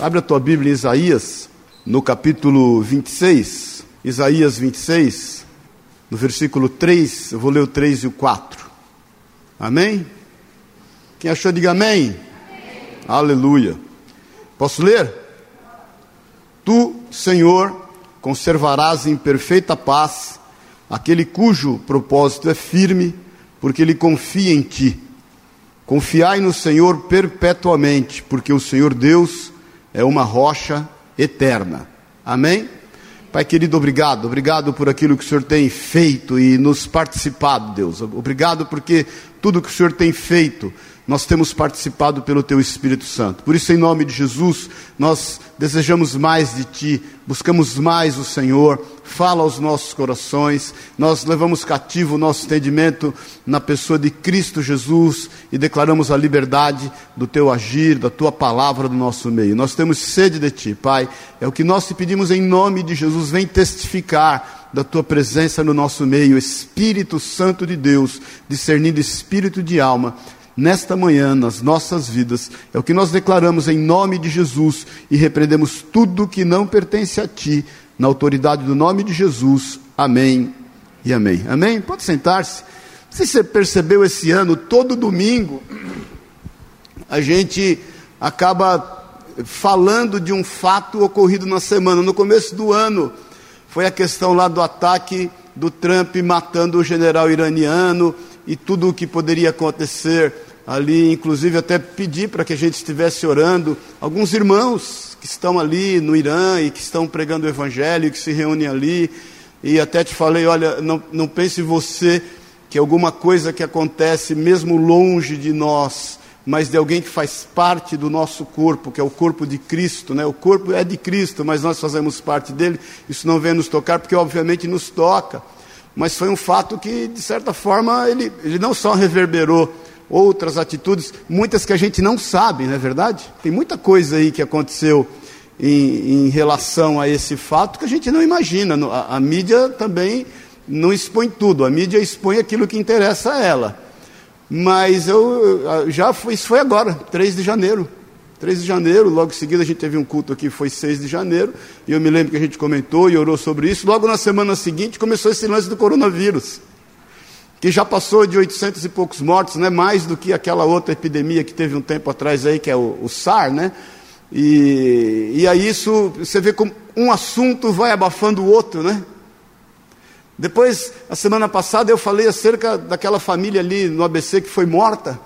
Abre a tua Bíblia em Isaías, no capítulo 26. Isaías 26, no versículo 3. Eu vou ler o 3 e o 4. Amém? Quem achou, diga amém. amém. Aleluia. Posso ler? Tu, Senhor, conservarás em perfeita paz aquele cujo propósito é firme, porque ele confia em ti. Confiai no Senhor perpetuamente, porque o Senhor Deus é uma rocha eterna. Amém? Pai querido, obrigado, obrigado por aquilo que o Senhor tem feito e nos participado, Deus. Obrigado porque tudo que o Senhor tem feito nós temos participado pelo Teu Espírito Santo. Por isso, em nome de Jesus, nós desejamos mais de Ti, buscamos mais o Senhor, fala aos nossos corações, nós levamos cativo o nosso entendimento na pessoa de Cristo Jesus e declaramos a liberdade do Teu agir, da Tua palavra no nosso meio. Nós temos sede de Ti, Pai, é o que nós te pedimos em nome de Jesus, vem testificar da tua presença no nosso meio, Espírito Santo de Deus, discernindo espírito de alma, nesta manhã, nas nossas vidas. É o que nós declaramos em nome de Jesus e repreendemos tudo que não pertence a Ti, na autoridade do nome de Jesus. Amém e amém. Amém? Pode sentar-se. Se você percebeu esse ano, todo domingo, a gente acaba falando de um fato ocorrido na semana. No começo do ano, foi a questão lá do ataque do Trump matando o general iraniano e tudo o que poderia acontecer ali, inclusive até pedi para que a gente estivesse orando, alguns irmãos que estão ali no Irã e que estão pregando o Evangelho, que se reúnem ali, e até te falei: olha, não, não pense você que alguma coisa que acontece mesmo longe de nós, mas de alguém que faz parte do nosso corpo, que é o corpo de Cristo, né? O corpo é de Cristo, mas nós fazemos parte dele. Isso não vem nos tocar, porque obviamente nos toca. Mas foi um fato que, de certa forma, ele, ele não só reverberou outras atitudes, muitas que a gente não sabe, não é verdade? Tem muita coisa aí que aconteceu em, em relação a esse fato que a gente não imagina. A, a, mídia também não expõe tudo, a mídia expõe aquilo que interessa a ela. Mas eu já foi, isso foi agora, 3 de janeiro. 3 de janeiro, logo em seguida a gente teve um culto aqui, foi 6 de janeiro, e eu me lembro que a gente comentou e orou sobre isso. Logo na semana seguinte começou esse lance do coronavírus que já passou de 800 e poucos mortos, né? mais do que aquela outra epidemia que teve um tempo atrás aí, que é o, o SAR, né? E, e aí isso, você vê como um assunto vai abafando o outro, né? Depois, a semana passada, eu falei acerca daquela família ali no ABC que foi morta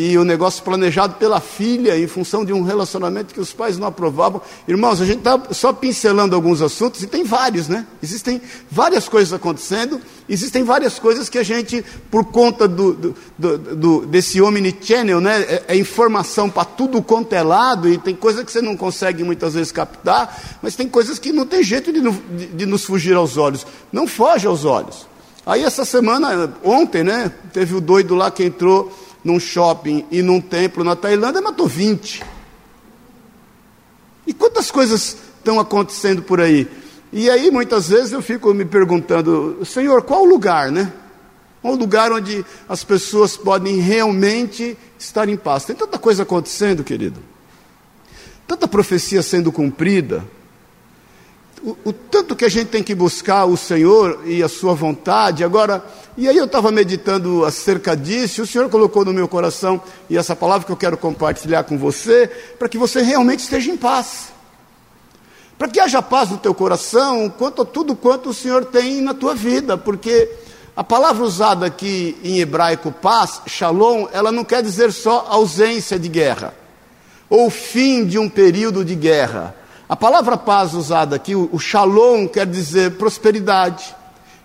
e o negócio planejado pela filha em função de um relacionamento que os pais não aprovavam. Irmãos, a gente está só pincelando alguns assuntos e tem vários, né? Existem várias coisas acontecendo, existem várias coisas que a gente, por conta do, do, do, do desse omnichannel, né? É, é informação para tudo quanto é lado e tem coisa que você não consegue muitas vezes captar, mas tem coisas que não tem jeito de, de, de nos fugir aos olhos. Não foge aos olhos. Aí essa semana, ontem, né? Teve o doido lá que entrou num shopping e num templo na Tailândia, matou 20. E quantas coisas estão acontecendo por aí? E aí muitas vezes eu fico me perguntando, Senhor, qual o lugar, né? Qual o lugar onde as pessoas podem realmente estar em paz? Tem tanta coisa acontecendo, querido. Tanta profecia sendo cumprida. O, o tanto que a gente tem que buscar o Senhor e a sua vontade. Agora, e aí eu estava meditando acerca disso, e o Senhor colocou no meu coração, e essa palavra que eu quero compartilhar com você, para que você realmente esteja em paz. Para que haja paz no teu coração, quanto a tudo quanto o Senhor tem na tua vida, porque a palavra usada aqui em hebraico, paz, shalom, ela não quer dizer só ausência de guerra, ou fim de um período de guerra. A palavra paz usada aqui, o shalom, quer dizer prosperidade,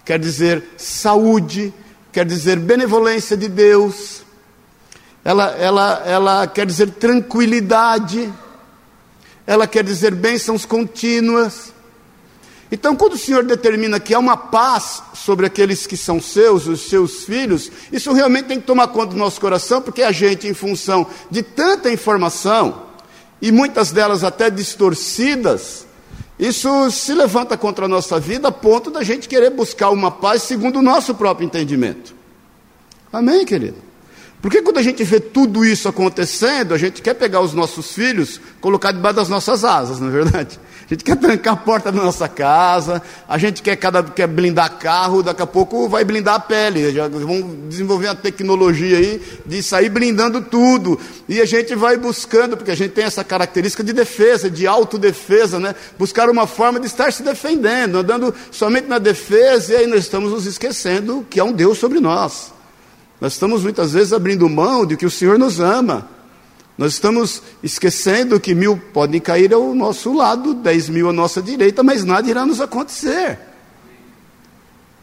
quer dizer saúde, quer dizer benevolência de Deus, ela, ela, ela quer dizer tranquilidade, ela quer dizer bênçãos contínuas. Então, quando o Senhor determina que há uma paz sobre aqueles que são seus, os seus filhos, isso realmente tem que tomar conta do nosso coração, porque a gente, em função de tanta informação, e muitas delas até distorcidas, isso se levanta contra a nossa vida a ponto da gente querer buscar uma paz segundo o nosso próprio entendimento. Amém, querido? Porque quando a gente vê tudo isso acontecendo, a gente quer pegar os nossos filhos, colocar debaixo das nossas asas, não é verdade? A gente quer trancar a porta da nossa casa, a gente quer, cada, quer blindar carro, daqui a pouco vai blindar a pele. Já vão desenvolver uma tecnologia aí de sair blindando tudo. E a gente vai buscando, porque a gente tem essa característica de defesa, de autodefesa, né? Buscar uma forma de estar se defendendo, andando somente na defesa, e aí nós estamos nos esquecendo que há um Deus sobre nós. Nós estamos muitas vezes abrindo mão de que o Senhor nos ama. Nós estamos esquecendo que mil podem cair ao nosso lado, dez mil à nossa direita, mas nada irá nos acontecer.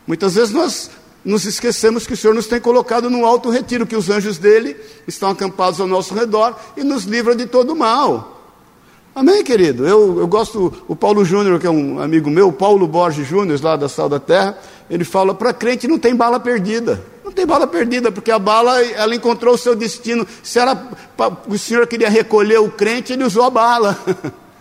Muitas vezes nós nos esquecemos que o Senhor nos tem colocado no alto retiro, que os anjos dele estão acampados ao nosso redor e nos livra de todo mal. Amém, querido? Eu, eu gosto, o Paulo Júnior, que é um amigo meu, Paulo Borges Júnior, lá da Sal da Terra, ele fala: para crente não tem bala perdida. Não tem bala perdida, porque a bala ela encontrou o seu destino. Se o senhor queria recolher o crente, ele usou a bala.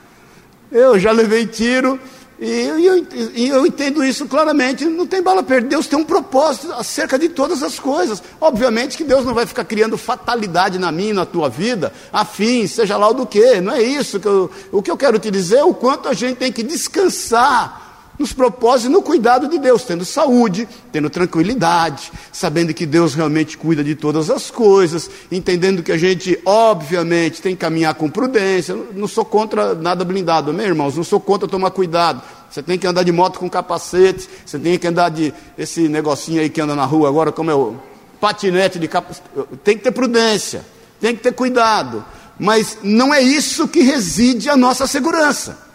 Eu já levei tiro e eu, e eu entendo isso claramente. Não tem bala perdida. Deus tem um propósito acerca de todas as coisas. Obviamente que Deus não vai ficar criando fatalidade na minha, na tua vida, afim, seja lá o do que. Não é isso que eu, o que eu quero te dizer. É o quanto a gente tem que descansar nos propósitos e no cuidado de Deus, tendo saúde, tendo tranquilidade, sabendo que Deus realmente cuida de todas as coisas, entendendo que a gente, obviamente, tem que caminhar com prudência. Não sou contra nada blindado, meus irmãos, não sou contra tomar cuidado. Você tem que andar de moto com capacete, você tem que andar de esse negocinho aí que anda na rua agora, como é o patinete de capacete. Tem que ter prudência, tem que ter cuidado. Mas não é isso que reside a nossa segurança.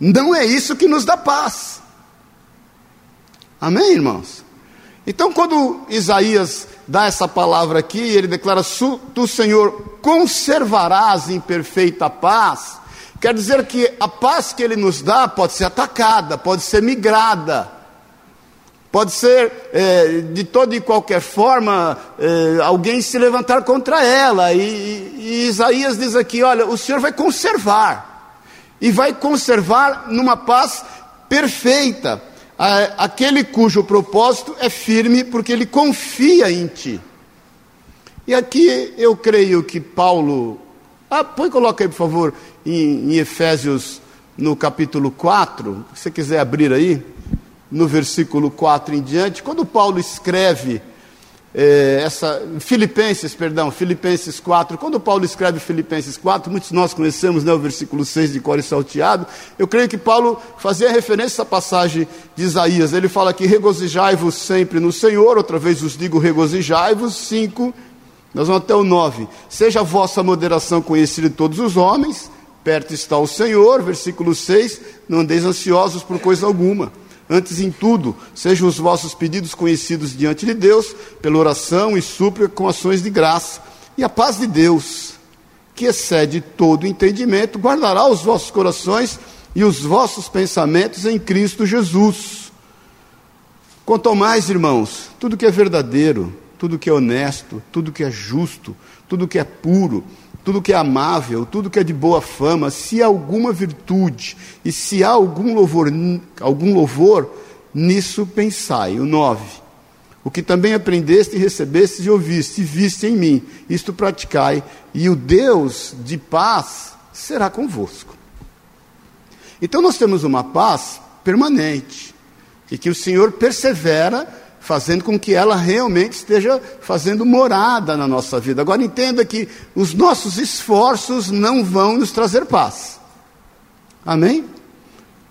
Não é isso que nos dá paz. Amém, irmãos? Então, quando Isaías dá essa palavra aqui, ele declara: Tu, Senhor, conservarás em perfeita paz. Quer dizer que a paz que ele nos dá pode ser atacada, pode ser migrada, pode ser é, de toda e qualquer forma é, alguém se levantar contra ela. E, e Isaías diz aqui: Olha, o Senhor vai conservar e vai conservar numa paz perfeita aquele cujo propósito é firme porque ele confia em ti. E aqui eu creio que Paulo, ah, põe coloca aí por favor em, em Efésios no capítulo 4, se você quiser abrir aí, no versículo 4 em diante, quando Paulo escreve é, essa, Filipenses, perdão, Filipenses 4, quando Paulo escreve Filipenses 4, muitos de nós conhecemos né, o versículo 6 de Core Salteado, eu creio que Paulo fazia referência essa passagem de Isaías, ele fala que regozijai-vos sempre no Senhor, outra vez os digo regozijai-vos, 5, nós vamos até o 9, seja a vossa moderação conhecida de todos os homens, perto está o Senhor, versículo 6, não andeis ansiosos por coisa alguma, Antes em tudo, sejam os vossos pedidos conhecidos diante de Deus, pela oração e súplica com ações de graça. E a paz de Deus, que excede todo entendimento, guardará os vossos corações e os vossos pensamentos em Cristo Jesus. Quanto ao mais, irmãos, tudo que é verdadeiro, tudo que é honesto, tudo que é justo, tudo que é puro, tudo que é amável, tudo que é de boa fama, se há alguma virtude e se há algum louvor, algum louvor, nisso pensai. O 9. O que também aprendeste, recebeste e ouviste, e viste em mim, isto praticai, e o Deus de paz será convosco. Então nós temos uma paz permanente, e que o Senhor persevera fazendo com que ela realmente esteja fazendo morada na nossa vida. Agora entenda que os nossos esforços não vão nos trazer paz. Amém?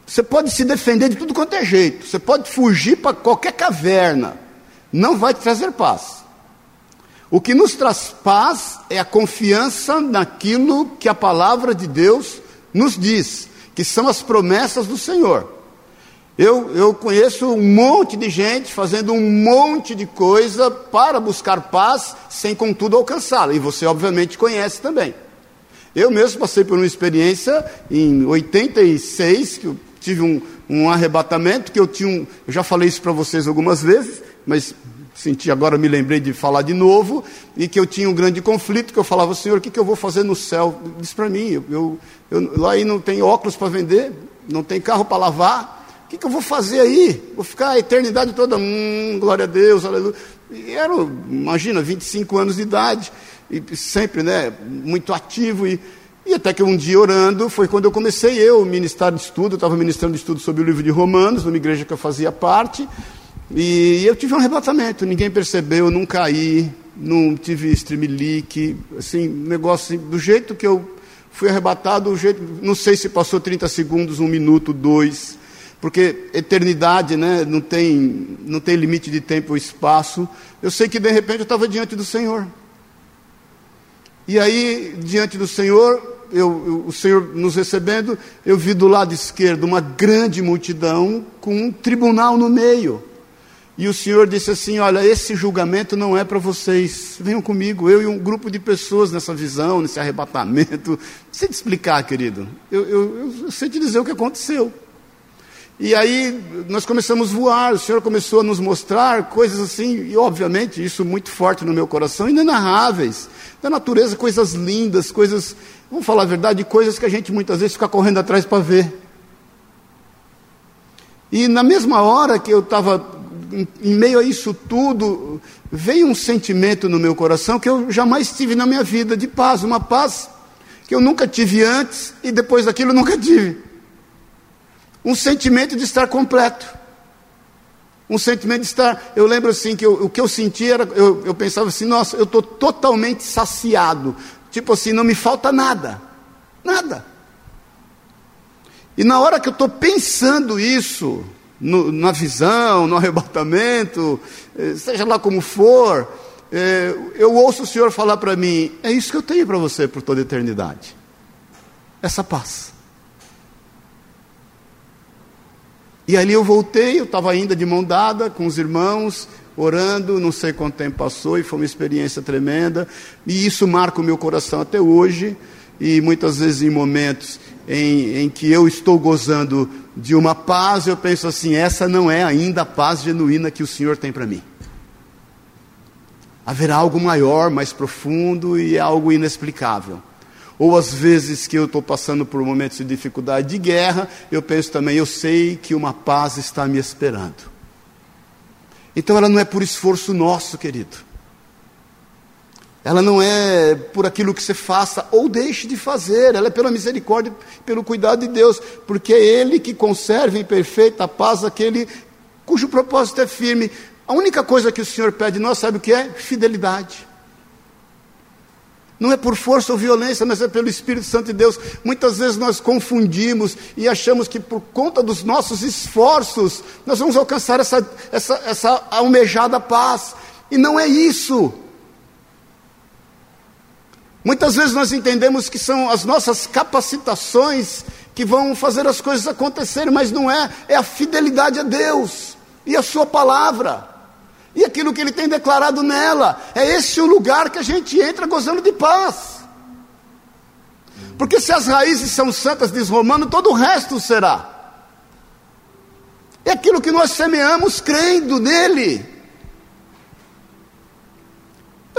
Você pode se defender de tudo quanto é jeito, você pode fugir para qualquer caverna, não vai te trazer paz. O que nos traz paz é a confiança naquilo que a palavra de Deus nos diz, que são as promessas do Senhor. Eu, eu conheço um monte de gente fazendo um monte de coisa para buscar paz, sem contudo alcançá-la. E você, obviamente, conhece também. Eu mesmo passei por uma experiência em 86, que eu tive um, um arrebatamento, que eu tinha um. Eu já falei isso para vocês algumas vezes, mas senti agora, me lembrei de falar de novo, e que eu tinha um grande conflito, que eu falava, Senhor, o que, que eu vou fazer no céu? Diz para mim, eu, eu, eu, lá aí não tem óculos para vender, não tem carro para lavar que, que eu vou fazer aí? Vou ficar a eternidade toda, hum, glória a Deus, aleluia. E era, imagina, 25 anos de idade, e sempre, né, muito ativo. E, e até que um dia orando, foi quando eu comecei eu, ministrar de estudo, eu estava ministrando estudo sobre o livro de Romanos, numa igreja que eu fazia parte, e eu tive um arrebatamento, ninguém percebeu, não caí, não tive streamlink, assim, negócio assim, do jeito que eu fui arrebatado, jeito, não sei se passou 30 segundos, um minuto, dois, porque eternidade né, não, tem, não tem limite de tempo ou espaço. Eu sei que de repente eu estava diante do Senhor. E aí, diante do Senhor, eu, eu, o Senhor nos recebendo, eu vi do lado esquerdo uma grande multidão com um tribunal no meio. E o Senhor disse assim: Olha, esse julgamento não é para vocês. Venham comigo, eu e um grupo de pessoas nessa visão, nesse arrebatamento. Não sei te explicar, querido. Eu, eu, eu sei te dizer o que aconteceu. E aí nós começamos a voar, o Senhor começou a nos mostrar coisas assim, e obviamente isso muito forte no meu coração, inenarráveis, da natureza, coisas lindas, coisas, vamos falar a verdade, coisas que a gente muitas vezes fica correndo atrás para ver. E na mesma hora que eu estava em, meio a isso tudo, veio um sentimento no meu coração que eu jamais tive na minha vida de paz, uma paz que eu nunca tive antes e depois daquilo nunca tive. Um sentimento de estar completo. Um sentimento de estar. Eu lembro assim que eu, o que eu sentia era. Eu, eu pensava assim, nossa, eu estou totalmente saciado. Tipo assim, não me falta nada. Nada. E na hora que eu estou pensando isso, no, na visão, no arrebatamento, eh, seja lá como for, eh, eu ouço o Senhor falar para mim: é isso que eu tenho para você por toda a eternidade. Essa paz. E ali eu voltei, eu estava ainda de mão dada com os irmãos, orando, não sei quanto tempo passou, e foi uma experiência tremenda, e isso marca o meu coração até hoje, e muitas vezes em momentos em, em que eu estou gozando de uma paz, eu penso assim: essa não é ainda a paz genuína que o Senhor tem para mim. Haverá algo maior, mais profundo e é algo inexplicável. Ou às vezes que eu estou passando por momentos de dificuldade de guerra, eu penso também, eu sei que uma paz está me esperando. Então ela não é por esforço nosso, querido. Ela não é por aquilo que você faça ou deixe de fazer, ela é pela misericórdia, pelo cuidado de Deus, porque é Ele que conserva em perfeita paz aquele cujo propósito é firme. A única coisa que o Senhor pede de nós, sabe o que é? Fidelidade. Não é por força ou violência, mas é pelo Espírito Santo de Deus. Muitas vezes nós confundimos e achamos que por conta dos nossos esforços nós vamos alcançar essa, essa, essa almejada paz. E não é isso. Muitas vezes nós entendemos que são as nossas capacitações que vão fazer as coisas acontecerem, mas não é, é a fidelidade a Deus e a Sua palavra, e aquilo que Ele tem declarado nela. É esse o lugar que a gente entra gozando de paz. Porque se as raízes são santas, diz Romano, todo o resto será. É aquilo que nós semeamos crendo nele.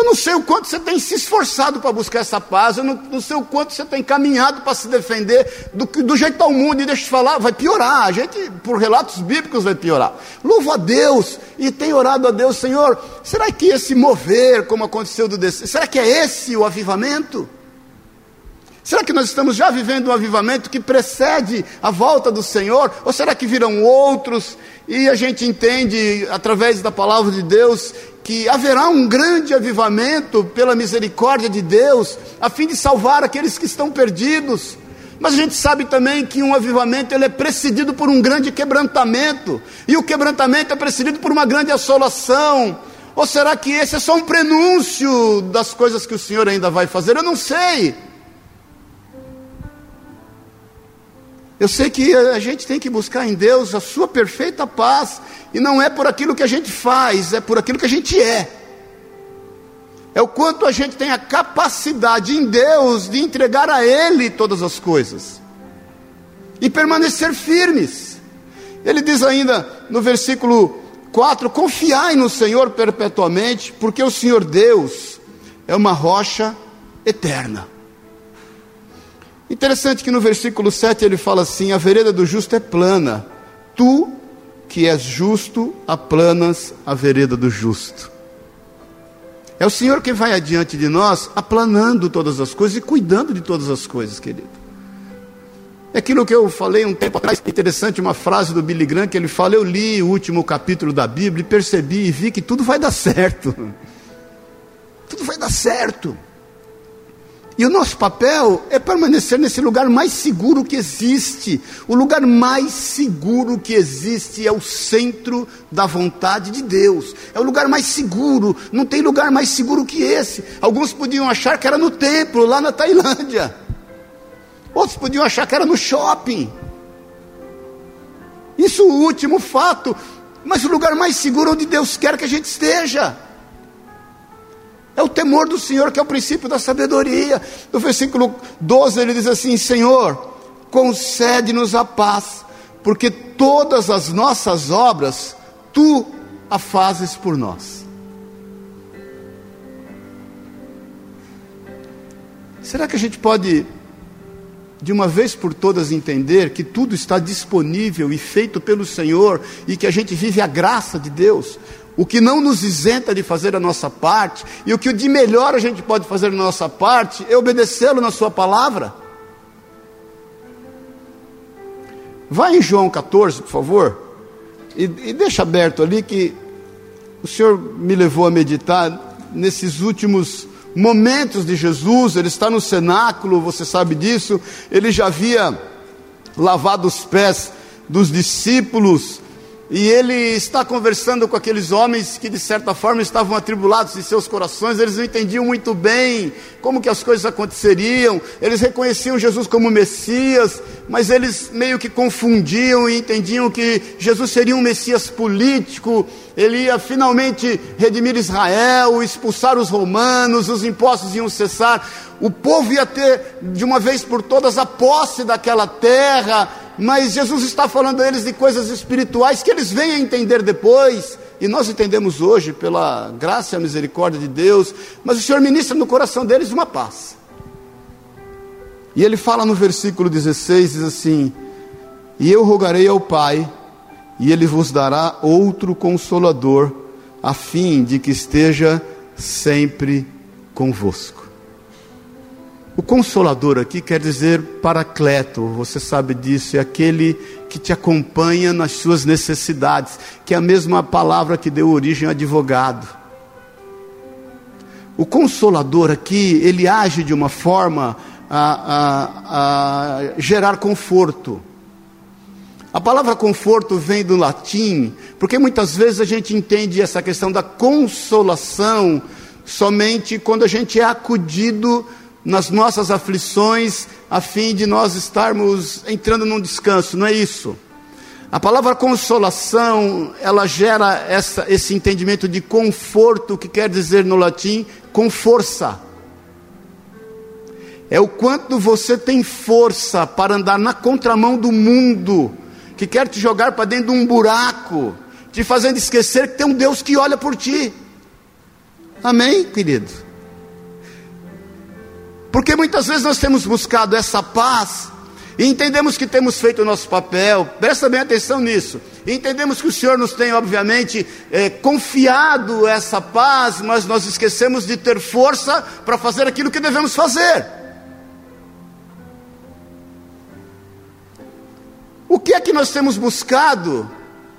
Eu não sei o quanto você tem se esforçado para buscar essa paz, eu não, não, sei o quanto você tem caminhado para se defender do, do jeito o mundo, e deixa eu te falar, vai piorar, a gente, por relatos bíblicos, vai piorar. Louvo a Deus e tenho orado a Deus, Senhor, será que esse mover, como aconteceu do descer, será que é esse o avivamento? Será que nós estamos já vivendo um avivamento que precede a volta do Senhor? Ou será que virão outros? E a gente entende, através da palavra de Deus, que haverá um grande avivamento pela misericórdia de Deus, a fim de salvar aqueles que estão perdidos. Mas a gente sabe também que um avivamento ele é precedido por um grande quebrantamento, e o quebrantamento é precedido por uma grande assolação. Ou será que esse é só um prenúncio das coisas que o Senhor ainda vai fazer? Eu não sei. Eu sei que a gente tem que buscar em Deus a sua perfeita paz, e não é por aquilo que a gente faz, é por aquilo que a gente é. É o quanto a gente tem a capacidade em Deus de entregar a Ele todas as coisas e permanecer firmes. Ele diz ainda no versículo 4: Confiai no Senhor perpetuamente, porque o Senhor Deus é uma rocha eterna. Interessante que no versículo 7 ele fala assim: a vereda do justo é plana, tu que és justo, aplanas a vereda do justo. É o Senhor que vai adiante de nós, aplanando todas as coisas e cuidando de todas as coisas, querido. É aquilo que eu falei um tempo atrás, interessante, uma frase do Billy Graham que ele fala: Eu li o último capítulo da Bíblia e percebi e vi que tudo vai dar certo. Tudo vai dar certo. E o nosso papel é permanecer nesse lugar mais seguro que existe. O lugar mais seguro que existe é o centro da vontade de Deus. É o lugar mais seguro. Não tem lugar mais seguro que esse. Alguns podiam achar que era no templo, lá na Tailândia. Outros podiam achar que era no shopping. Isso é o último fato. Mas o lugar mais seguro onde Deus quer que a gente esteja. É o temor do Senhor que é o princípio da sabedoria. No versículo 12 ele diz assim: Senhor, concede-nos a paz, porque todas as nossas obras tu a fazes por nós. Será que a gente pode, de uma vez por todas, entender que tudo está disponível e feito pelo Senhor e que a gente vive a graça de Deus? O que não nos isenta de fazer a nossa parte, e o que de melhor a gente pode fazer na nossa parte é obedecê-lo na Sua palavra. Vai em João 14, por favor, e, e deixa aberto ali que o Senhor me levou a meditar nesses últimos momentos de Jesus. Ele está no cenáculo, você sabe disso. Ele já havia lavado os pés dos discípulos e ele está conversando com aqueles homens que de certa forma estavam atribulados em seus corações, eles não entendiam muito bem como que as coisas aconteceriam, eles reconheciam Jesus como Messias, mas eles meio que confundiam e entendiam que Jesus seria um Messias político, ele ia finalmente redimir Israel, expulsar os romanos, os impostos iam cessar, o povo ia ter de uma vez por todas a posse daquela terra, mas Jesus está falando a eles de coisas espirituais que eles vêm a entender depois, e nós entendemos hoje pela graça e a misericórdia de Deus, mas o Senhor ministra no coração deles uma paz. E ele fala no versículo 16, diz assim: E eu rogarei ao Pai, e ele vos dará outro consolador, a fim de que esteja sempre convosco. O consolador aqui quer dizer paracleto, você sabe disso, é aquele que te acompanha nas suas necessidades, que é a mesma palavra que deu origem ao advogado. O consolador aqui, ele age de uma forma a, a, a gerar conforto. A palavra conforto vem do latim, porque muitas vezes a gente entende essa questão da consolação somente quando a gente é acudido nas nossas aflições, a fim de nós estarmos entrando num descanso, não é isso. A palavra consolação, ela gera essa, esse entendimento de conforto, que quer dizer no latim, com força. É o quanto você tem força para andar na contramão do mundo, que quer te jogar para dentro de um buraco, te fazendo esquecer que tem um Deus que olha por ti. Amém, querido? Porque muitas vezes nós temos buscado essa paz e entendemos que temos feito o nosso papel, presta bem atenção nisso. Entendemos que o Senhor nos tem, obviamente, é, confiado essa paz, mas nós esquecemos de ter força para fazer aquilo que devemos fazer. O que é que nós temos buscado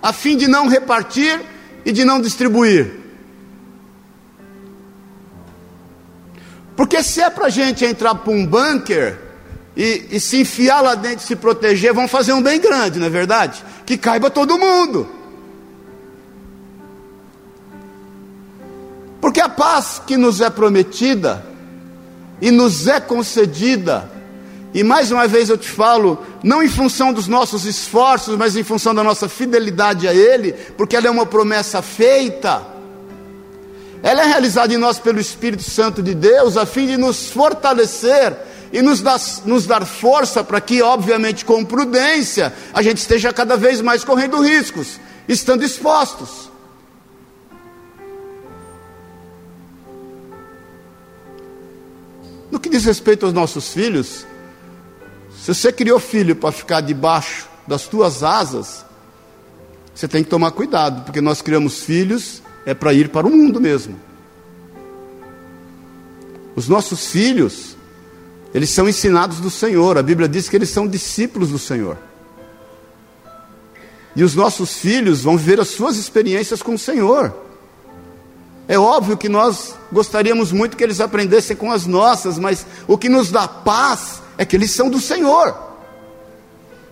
a fim de não repartir e de não distribuir? Porque se é para a gente entrar para um bunker e, e, se enfiar lá dentro e se proteger, vão fazer um bem grande, não é verdade? Que caiba todo mundo. Porque a paz que nos é prometida e nos é concedida, e mais uma vez eu te falo, não em função dos nossos esforços, mas em função da nossa fidelidade a Ele, porque ela é uma promessa feita ela é realizada em nós pelo Espírito Santo de Deus, a fim de nos fortalecer e nos dar, nos dar força para que, obviamente, com prudência, a gente esteja cada vez mais correndo riscos, estando expostos. No que diz respeito aos nossos filhos, se você criou filho para ficar debaixo das tuas asas, você tem que tomar cuidado, porque nós criamos filhos é para ir para o mundo mesmo. Os nossos filhos, eles são ensinados do Senhor. A Bíblia diz que eles são discípulos do Senhor. E os nossos filhos vão viver as suas experiências com o Senhor. É óbvio que nós gostaríamos muito que eles aprendessem com as nossas, mas o que nos dá paz é que eles são do Senhor.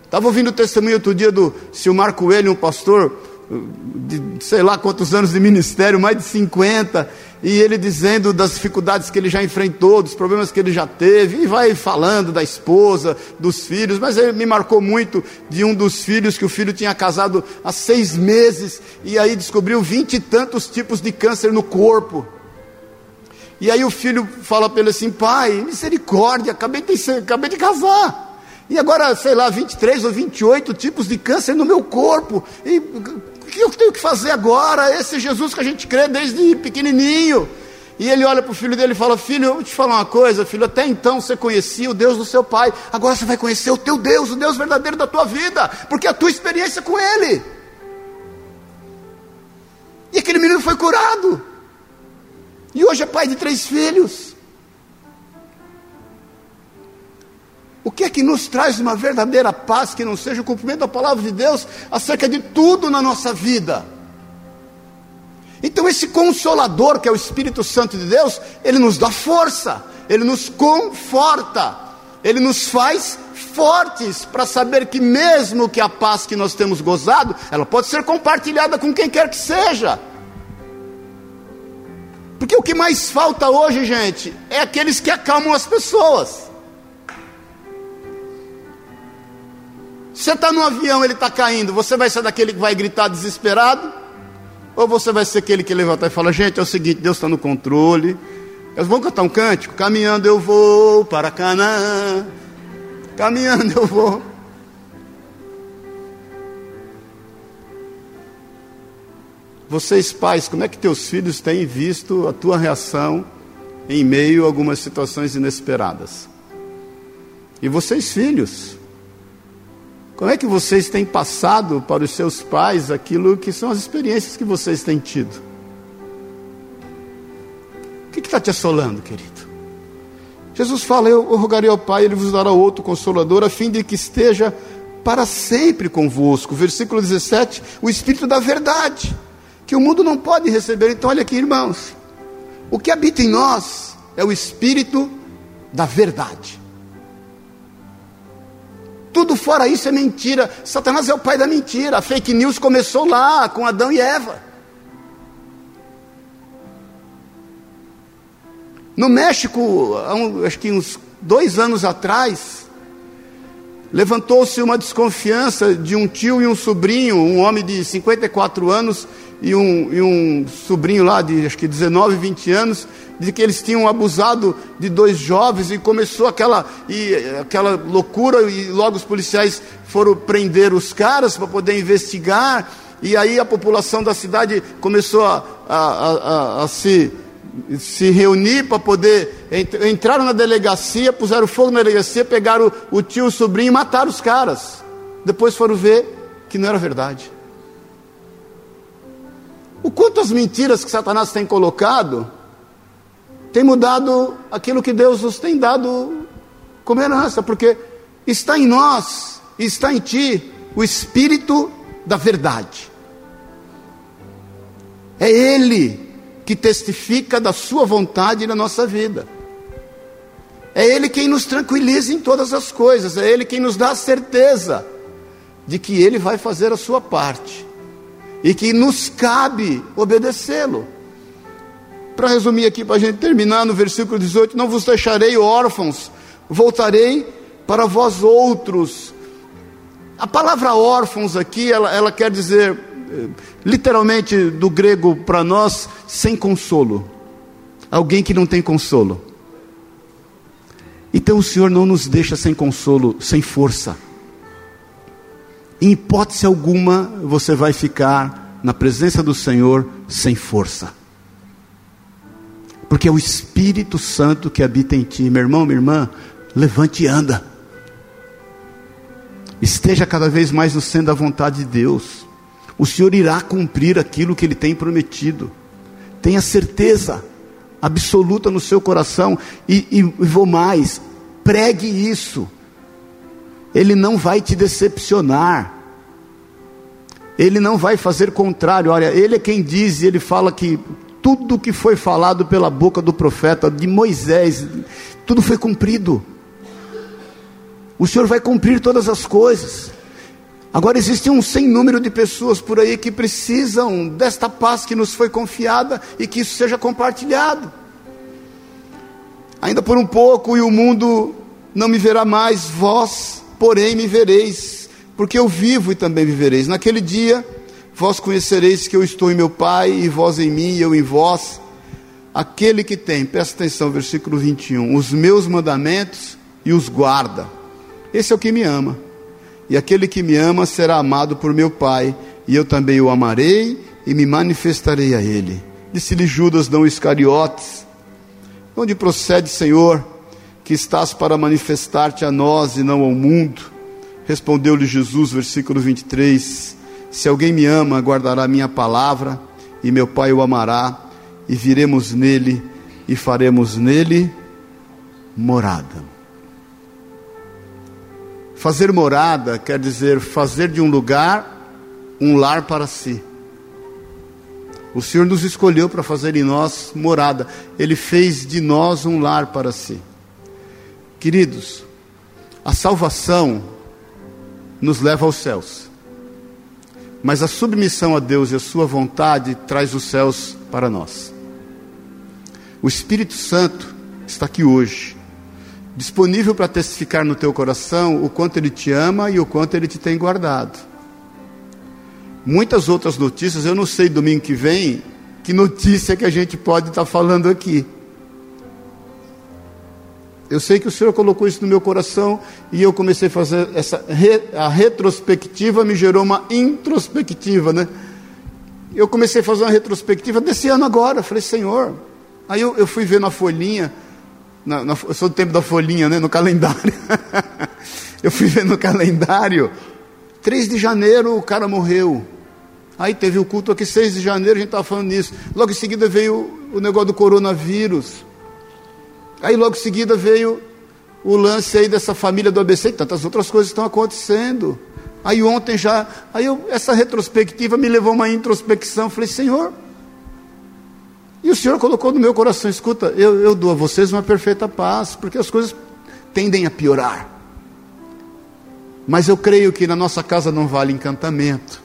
Estava ouvindo o testemunho outro dia do Silmar Coelho, um pastor de sei lá quantos anos de ministério, mais de 50, e ele dizendo das dificuldades que ele já enfrentou, dos problemas que ele já teve, e vai falando da esposa, dos filhos, mas ele me marcou muito de um dos filhos, que o filho tinha casado há seis meses, e aí descobriu vinte e tantos tipos de câncer no corpo. E aí o filho fala para ele assim: pai, misericórdia, acabei de, acabei de casar. E agora, sei lá, 23 ou 28 tipos de câncer no meu corpo. E que eu tenho que fazer agora? Esse Jesus que a gente crê desde pequenininho. E ele olha para o filho dele e fala: Filho, eu vou te falar uma coisa, filho. Até então você conhecia o Deus do seu pai, agora você vai conhecer o teu Deus, o Deus verdadeiro da tua vida, porque é a tua experiência com Ele. E aquele menino foi curado, e hoje é pai de três filhos. O que é que nos traz uma verdadeira paz que não seja o cumprimento da palavra de Deus acerca de tudo na nossa vida? Então, esse consolador, que é o Espírito Santo de Deus, ele nos dá força, ele nos conforta, ele nos faz fortes para saber que, mesmo que a paz que nós temos gozado, ela pode ser compartilhada com quem quer que seja. Porque o que mais falta hoje, gente, é aqueles que acalmam as pessoas. Você está no avião, ele está caindo, você vai ser daquele que vai gritar desesperado? Ou você vai ser aquele que levanta e fala: Gente, é o seguinte, Deus está no controle. Eles vão cantar um cântico: Caminhando eu vou para Canaã. Caminhando eu vou. Vocês pais, como é que teus filhos têm visto a tua reação em meio a algumas situações inesperadas? E vocês filhos, como é que vocês têm passado para os seus pais aquilo que são as experiências que vocês têm tido? O que está te assolando, querido? Jesus fala: Eu rogarei ao Pai, Ele vos dará outro consolador, a fim de que esteja para sempre convosco. Versículo 17: O Espírito da Verdade, que o mundo não pode receber. Então, olha aqui, irmãos: o que habita em nós é o Espírito da Verdade. Tudo fora isso é mentira. Satanás é o pai da mentira. A fake news começou lá com Adão e Eva. No México, acho que uns dois anos atrás, levantou-se uma desconfiança de um tio e um sobrinho, um homem de 54 anos e um, e um sobrinho lá de acho que 19, 20 anos, de que eles tinham abusado de dois jovens e começou aquela, e, aquela loucura e logo os policiais foram prender os caras para poder investigar e aí a população da cidade começou a, a, a, a se, se reunir para poder entraram na delegacia, puseram fogo na delegacia, pegaram o, tio, o sobrinho e mataram os caras. Depois foram ver que não era verdade. O quanto as mentiras que Satanás tem colocado tem mudado aquilo que Deus nos tem dado como herança, porque está em nós, está em ti, o Espírito da verdade. É Ele que testifica da Sua vontade na nossa vida. É Ele quem nos tranquiliza em todas as coisas, é Ele quem nos dá a certeza de que Ele vai fazer a sua parte e que nos cabe obedecê-lo. Para resumir aqui, para a gente terminar no versículo 18: Não vos deixarei órfãos, voltarei para vós outros. A palavra órfãos aqui, ela, ela quer dizer, eh, literalmente do grego para nós, sem consolo. Alguém que não tem consolo. Então o Senhor não nos deixa sem consolo, sem força. Em hipótese alguma, você vai ficar na presença do Senhor sem força porque é o Espírito Santo que habita em ti. Meu irmão, minha irmã, levante e anda. Esteja cada vez mais no centro da vontade de Deus. O Senhor irá cumprir aquilo que Ele tem prometido. Tenha certeza absoluta no seu coração. E, e, e vou mais: pregue isso. Ele não vai te decepcionar. Ele não vai fazer contrário. Olha, ele é quem diz, e ele fala que tudo que foi falado pela boca do profeta de Moisés, tudo foi cumprido. O Senhor vai cumprir todas as coisas. Agora existe um sem número de pessoas por aí que precisam desta paz que nos foi confiada e que isso seja compartilhado. Ainda por um pouco e o mundo não me verá mais, vós, porém, me vereis, porque eu vivo e também vivereis. Naquele dia, vós conhecereis que eu estou em meu Pai, e vós em mim, e eu em vós. Aquele que tem, presta atenção, versículo 21, os meus mandamentos e os guarda esse é o que me ama. E aquele que me ama será amado por meu Pai, e eu também o amarei e me manifestarei a ele. Disse-lhe Judas, não Iscariotes: Onde procede, Senhor, que estás para manifestar-te a nós e não ao mundo? Respondeu-lhe Jesus, versículo 23: Se alguém me ama, guardará minha palavra, e meu Pai o amará, e viremos nele e faremos nele morada. Fazer morada quer dizer fazer de um lugar um lar para si. O Senhor nos escolheu para fazer em nós morada. Ele fez de nós um lar para si. Queridos, a salvação nos leva aos céus. Mas a submissão a Deus e a sua vontade traz os céus para nós. O Espírito Santo está aqui hoje disponível para testificar no teu coração o quanto Ele te ama e o quanto Ele te tem guardado. Muitas outras notícias, eu não sei domingo que vem, que notícia que a gente pode estar falando aqui. Eu sei que o Senhor colocou isso no meu coração e eu comecei a fazer essa a retrospectiva me gerou uma introspectiva, né? Eu comecei a fazer uma retrospectiva desse ano agora. Falei, Senhor. Aí eu, eu fui ver na folhinha na, na, eu sou do tempo da folhinha, né, no calendário. eu fui ver no calendário, 3 de janeiro o cara morreu. Aí teve o culto aqui, 6 de janeiro, a gente estava falando nisso. Logo em seguida veio o negócio do coronavírus. Aí logo em seguida veio o lance aí dessa família do ABC, tantas outras coisas estão acontecendo. Aí ontem já, aí eu, essa retrospectiva me levou a uma introspecção. Falei, Senhor, e o Senhor colocou no meu coração: escuta, eu, eu dou a vocês uma perfeita paz, porque as coisas tendem a piorar. Mas eu creio que na nossa casa não vale encantamento.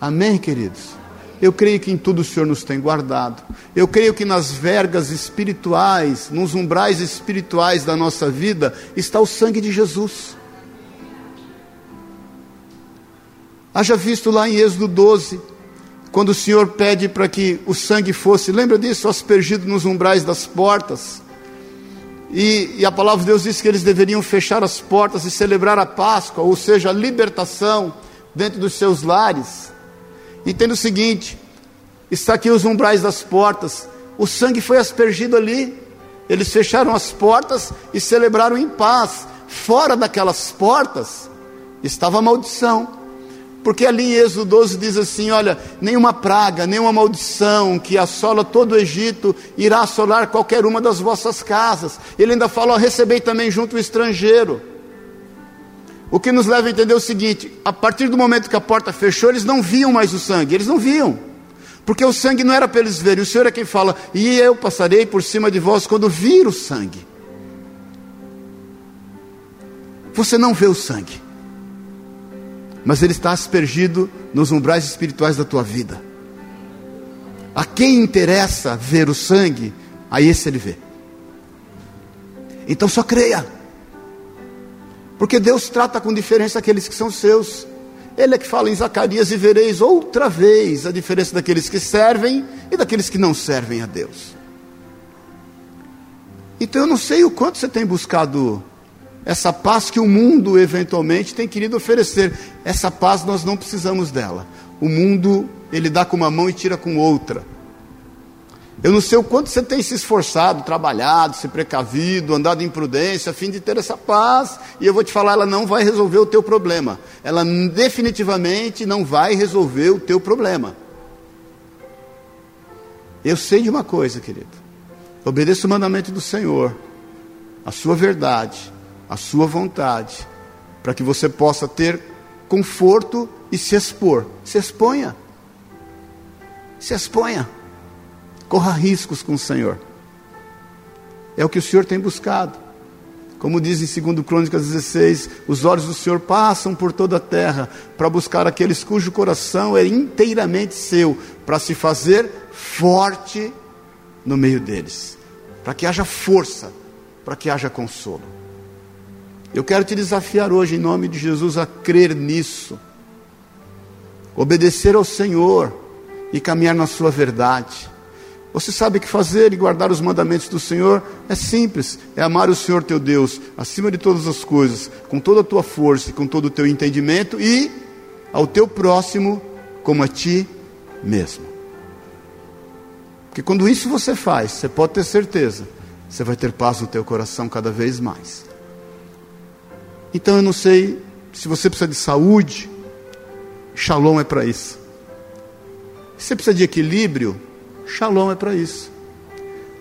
Amém, queridos? Eu creio que em tudo o Senhor nos tem guardado. Eu creio que nas vergas espirituais, nos umbrais espirituais da nossa vida, está o sangue de Jesus. Haja visto lá em Êxodo 12, quando o Senhor pede para que o sangue fosse, lembra disso, aspergido nos umbrais das portas. E, e, a palavra de Deus diz que eles deveriam fechar as portas e celebrar a Páscoa, ou seja, a libertação dentro dos seus lares. Entenda o seguinte: está aqui os umbrais das portas, o sangue foi aspergido ali, eles fecharam as portas e celebraram em paz. Fora daquelas portas estava a maldição. Porque ali em Êxodo 12 diz assim: olha, nenhuma praga, nenhuma maldição que assola todo o Egito irá assolar qualquer uma das vossas casas. Ele ainda fala: recebei também junto o estrangeiro. O que nos leva a entender o seguinte: a partir do momento que a porta fechou, eles não viam mais o sangue, eles não viam. Porque o sangue não era para eles verem, o Senhor é quem fala, e eu passarei por cima de vós quando vir o sangue. Você não vê o sangue mas ele está aspergido nos umbrais espirituais da tua vida. A quem interessa ver o sangue, a esse ele vê. Então só creia. Porque Deus trata com diferença aqueles que são seus. Ele é que fala em Zacarias: e vereis outra vez a diferença daqueles que servem e daqueles que não servem a Deus. Então eu não sei o quanto você tem buscado essa paz que o mundo eventualmente tem querido oferecer. Essa paz nós não precisamos dela. O mundo, ele dá com uma mão e tira com outra. Eu não sei o quanto você tem se esforçado, trabalhado, se precavido, andado em prudência, a fim de ter essa paz. E eu vou te falar, ela não vai resolver o teu problema. Ela definitivamente não vai resolver o teu problema. Eu sei de uma coisa, querido. Obedeça o mandamento do Senhor, a sua verdade, a sua vontade, para que você possa ter conforto e se expor. Se exponha. Se exponha. Corra riscos com o Senhor. É o que o Senhor tem buscado. Como diz em 2 Crônicas 16, os olhos do Senhor passam por toda a terra para buscar aqueles cujo coração é inteiramente seu, para se fazer forte no meio deles, para que haja força, para que haja consolo. Eu quero te desafiar hoje, em nome de Jesus, a crer nisso, obedecer ao Senhor e caminhar na Sua verdade. Você sabe o que fazer e guardar os mandamentos do Senhor? É simples, é amar o Senhor teu Deus acima de todas as coisas, com toda a tua força e com todo o teu entendimento e ao teu próximo como a ti mesmo. Porque quando isso você faz, você pode ter certeza, você vai ter paz no teu coração cada vez mais. Então eu não sei se você precisa de saúde, Shalom é para isso. Se você precisa de equilíbrio, Shalom é para isso.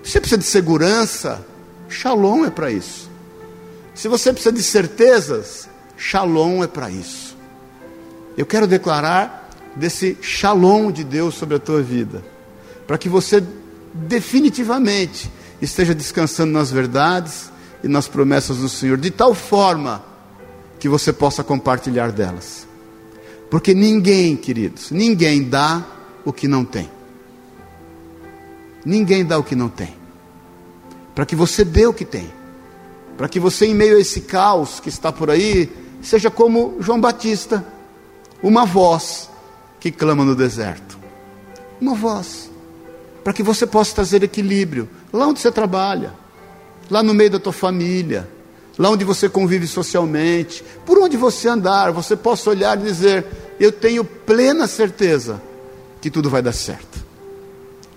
Se você precisa de segurança, Shalom é para isso. Se você precisa de certezas, Shalom é para isso. Eu quero declarar desse Shalom de Deus sobre a tua vida, para que você definitivamente esteja descansando nas verdades e nas promessas do Senhor, de tal forma que você possa compartilhar delas. Porque ninguém, queridos, ninguém dá o que não tem. Ninguém dá o que não tem. Para que você dê o que tem. Para que você, em meio a esse caos que está por aí, seja como João Batista, uma voz que clama no deserto. Uma voz. Para que você possa trazer equilíbrio lá onde você trabalha, lá no meio da tua família, lá onde você convive socialmente, por onde você andar, você possa olhar e dizer: Eu tenho plena certeza que tudo vai dar certo.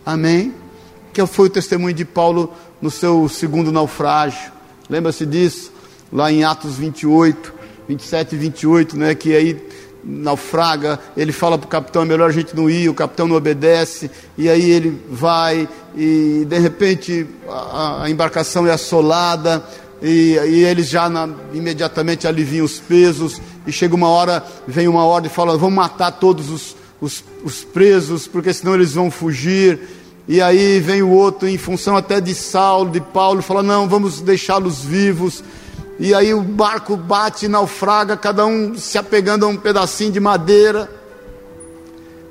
Amém? Que foi o testemunho de Paulo no seu segundo naufrágio. Lembra-se disso? Lá em Atos 28, 27 e 28, né? Que aí naufraga, ele fala para o capitão, é melhor a gente não ir, o capitão não obedece, e aí ele vai, e de repente a, a embarcação é assolada, e, e eles já na, imediatamente aliviam os pesos, e chega uma hora, vem uma ordem e fala, vamos matar todos os, os, os presos, porque senão eles vão fugir, e aí vem o outro, em função até de Saulo, de Paulo, fala: não, vamos deixá-los vivos. E aí o barco bate, naufraga, cada um se apegando a um pedacinho de madeira.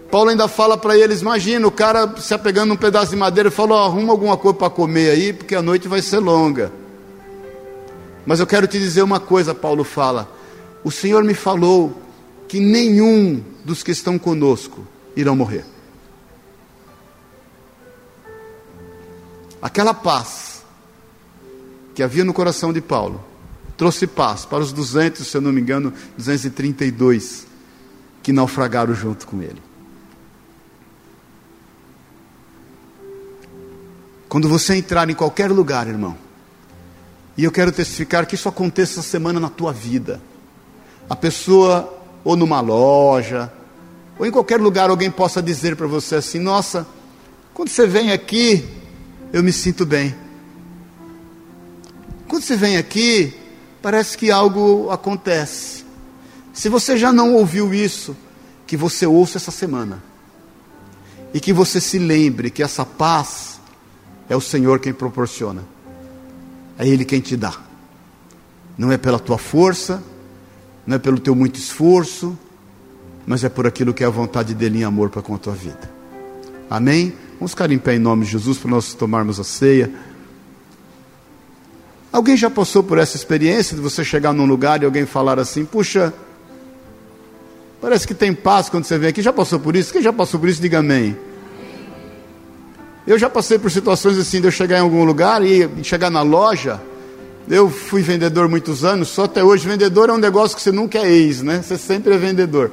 Paulo ainda fala para eles: imagina, o cara se apegando a um pedaço de madeira e falou: arruma alguma coisa para comer aí, porque a noite vai ser longa. Mas eu quero te dizer uma coisa, Paulo fala: o Senhor me falou que nenhum dos que estão conosco irão morrer. Aquela paz que havia no coração de Paulo trouxe paz para os 200, se eu não me engano, 232 que naufragaram junto com ele. Quando você entrar em qualquer lugar, irmão, e eu quero testificar que isso aconteça essa semana na tua vida. A pessoa, ou numa loja, ou em qualquer lugar, alguém possa dizer para você assim: Nossa, quando você vem aqui, eu me sinto bem. Quando você vem aqui, parece que algo acontece. Se você já não ouviu isso, que você ouça essa semana. E que você se lembre que essa paz é o Senhor quem proporciona. É Ele quem te dá. Não é pela tua força, não é pelo teu muito esforço, mas é por aquilo que é a vontade dele em amor para com a tua vida. Amém? Vamos ficar em pé em nome de Jesus para nós tomarmos a ceia. Alguém já passou por essa experiência de você chegar num lugar e alguém falar assim: puxa, parece que tem paz quando você vem aqui. Já passou por isso? Quem já passou por isso, diga amém. Eu já passei por situações assim de eu chegar em algum lugar e chegar na loja. Eu fui vendedor muitos anos, só até hoje vendedor é um negócio que você nunca é ex, né? Você sempre é vendedor.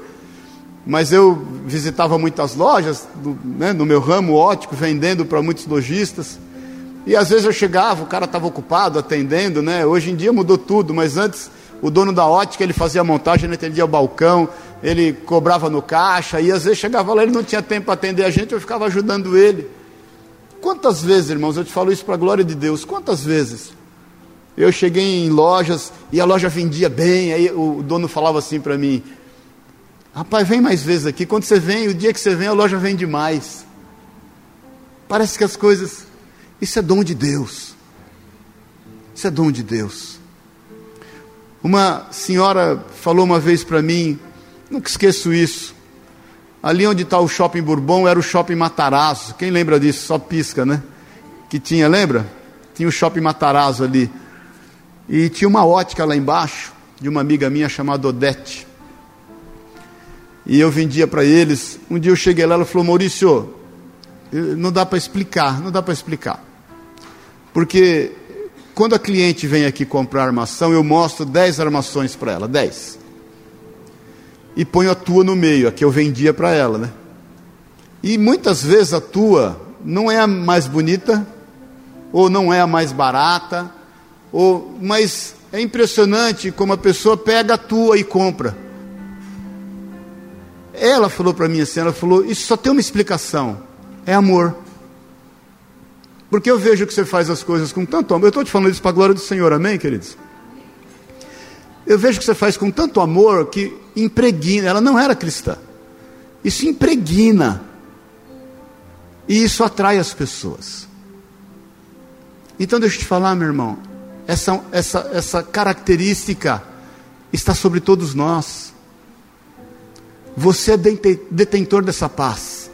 Mas eu visitava muitas lojas do, né, no meu ramo ótico, vendendo para muitos lojistas. E às vezes eu chegava, o cara estava ocupado atendendo, né? Hoje em dia mudou tudo, mas antes o dono da ótica ele fazia a montagem, ele atendia o balcão, ele cobrava no caixa, e às vezes chegava lá, ele não tinha tempo para atender a gente, eu ficava ajudando ele. Quantas vezes, irmãos, eu te falo isso para a glória de Deus, quantas vezes eu cheguei em lojas e a loja vendia bem, aí o dono falava assim para mim: Rapaz, vem mais vezes aqui. Quando você vem, o dia que você vem, a loja vende mais. Parece que as coisas. Isso é dom de Deus. Isso é dom de Deus. Uma senhora falou uma vez para mim, nunca esqueço isso. Ali onde está o shopping Bourbon era o shopping Matarazzo. Quem lembra disso? Só pisca, né? Que tinha, lembra? Tinha o shopping Matarazzo ali. E tinha uma ótica lá embaixo, de uma amiga minha chamada Odete e eu vendia para eles. Um dia eu cheguei lá, ela falou: Maurício, não dá para explicar, não dá para explicar. Porque quando a cliente vem aqui comprar armação, eu mostro 10 armações para ela, 10. E ponho a tua no meio, a que eu vendia para ela, né? E muitas vezes a tua não é a mais bonita, ou não é a mais barata, ou, mas é impressionante como a pessoa pega a tua e compra. Ela falou para mim assim: ela falou, isso só tem uma explicação: é amor. Porque eu vejo que você faz as coisas com tanto amor. Eu estou te falando isso para a glória do Senhor, amém, queridos? Eu vejo que você faz com tanto amor que impregna. Ela não era cristã. Isso impregna. E isso atrai as pessoas. Então deixa eu te falar, meu irmão. Essa, essa, essa característica está sobre todos nós. Você é detentor dessa paz.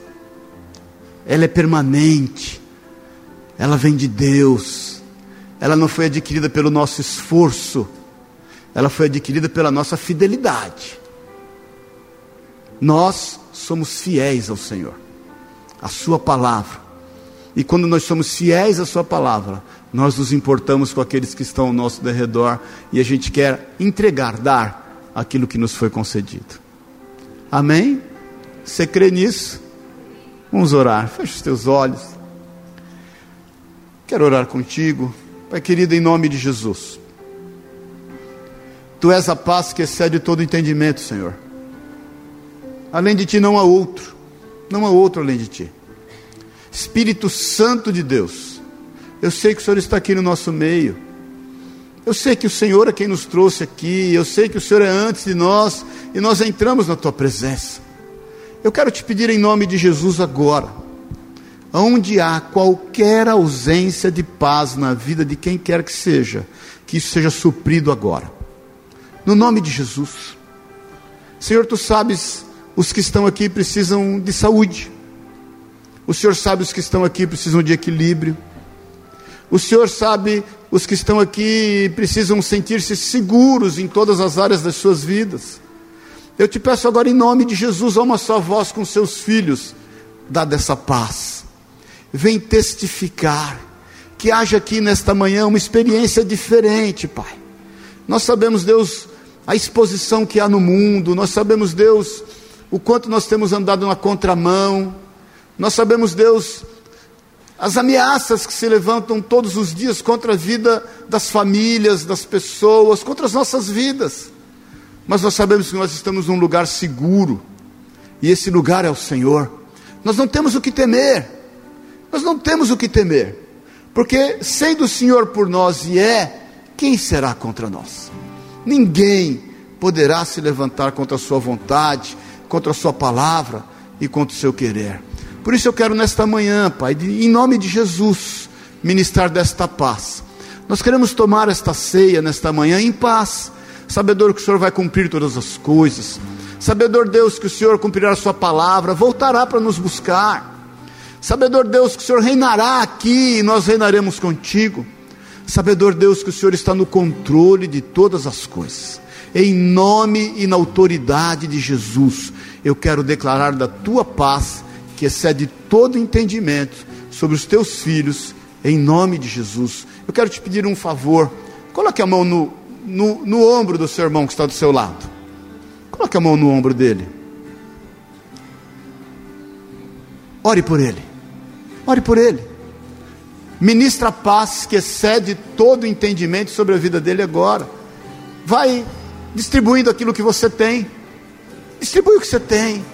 Ela é permanente. Ela vem de Deus. Ela não foi adquirida pelo nosso esforço. Ela foi adquirida pela nossa fidelidade. Nós somos fiéis ao Senhor, à Sua palavra. E quando nós somos fiéis à Sua palavra, nós nos importamos com aqueles que estão ao nosso derredor e a gente quer entregar, dar aquilo que nos foi concedido. Amém? Você crê nisso? Vamos orar. Feche os teus olhos. Quero orar contigo. Pai querido, em nome de Jesus. Tu és a paz que excede todo entendimento, Senhor. Além de ti não há outro. Não há outro além de ti. Espírito Santo de Deus. Eu sei que o Senhor está aqui no nosso meio. Eu sei que o Senhor é quem nos trouxe aqui, eu sei que o Senhor é antes de nós e nós entramos na tua presença. Eu quero te pedir em nome de Jesus agora, onde há qualquer ausência de paz na vida de quem quer que seja, que isso seja suprido agora. No nome de Jesus. Senhor, tu sabes, os que estão aqui precisam de saúde. O Senhor sabe os que estão aqui precisam de equilíbrio. O Senhor sabe os que estão aqui precisam sentir-se seguros em todas as áreas das suas vidas. Eu te peço agora, em nome de Jesus, a uma só voz com seus filhos, dá dessa paz. Vem testificar, que haja aqui nesta manhã uma experiência diferente, Pai. Nós sabemos, Deus, a exposição que há no mundo, nós sabemos, Deus, o quanto nós temos andado na contramão, nós sabemos, Deus, as ameaças que se levantam todos os dias contra a vida das famílias, das pessoas, contra as nossas vidas. Mas nós sabemos que nós estamos num lugar seguro, e esse lugar é o Senhor. Nós não temos o que temer, nós não temos o que temer, porque sendo o Senhor por nós e é, quem será contra nós? Ninguém poderá se levantar contra a Sua vontade, contra a Sua palavra e contra o seu querer. Por isso eu quero nesta manhã, Pai, em nome de Jesus, ministrar desta paz. Nós queremos tomar esta ceia nesta manhã em paz, sabedor que o Senhor vai cumprir todas as coisas, sabedor Deus que o Senhor cumprirá a Sua palavra, voltará para nos buscar, sabedor Deus que o Senhor reinará aqui e nós reinaremos contigo, sabedor Deus que o Senhor está no controle de todas as coisas. Em nome e na autoridade de Jesus, eu quero declarar da tua paz que excede todo entendimento sobre os teus filhos, em nome de Jesus. Eu quero te pedir um favor. Coloque a mão no, no, no ombro do seu irmão que está do seu lado. Coloque a mão no ombro dele. ore por ele. Ore por ele. Ministra a paz que excede todo entendimento sobre a vida dele agora. Vai distribuindo aquilo que você tem. Distribui o que você tem.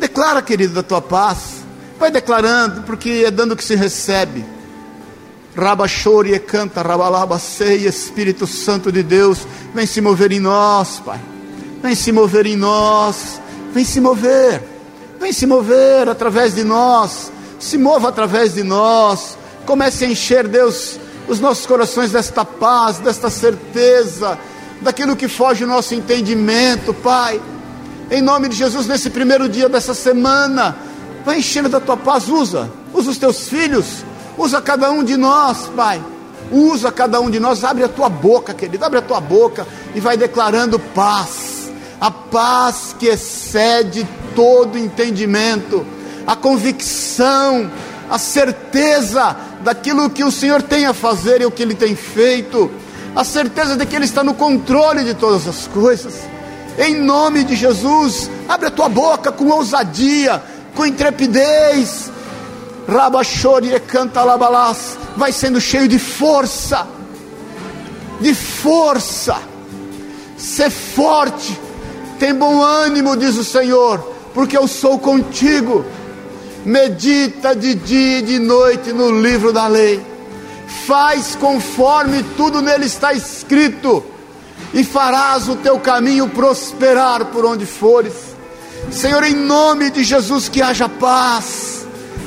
Declara, querido, da tua paz. Vai declarando, porque é dando que se recebe. Rabachore e canta, rabalaba sei, Espírito Santo de Deus, vem se mover em nós, Pai. Vem se mover em nós. Vem se mover. Vem se mover através de nós. Se mova através de nós. Comece a encher, Deus, os nossos corações desta paz, desta certeza, daquilo que foge do nosso entendimento, Pai. Em nome de Jesus, nesse primeiro dia dessa semana, vai enchendo da tua paz, usa, usa os teus filhos, usa cada um de nós, Pai. Usa cada um de nós, abre a tua boca, querido, abre a tua boca e vai declarando paz, a paz que excede todo entendimento, a convicção, a certeza daquilo que o Senhor tem a fazer e o que Ele tem feito, a certeza de que Ele está no controle de todas as coisas. Em nome de Jesus, abre a tua boca com ousadia, com intrepidez. Rabachore canta labalás, vai sendo cheio de força, de força. Ser forte, tem bom ânimo, diz o Senhor, porque eu sou contigo. Medita de dia e de noite no livro da lei, faz conforme tudo nele está escrito, e farás o teu caminho prosperar por onde fores. Senhor, em nome de Jesus, que haja paz,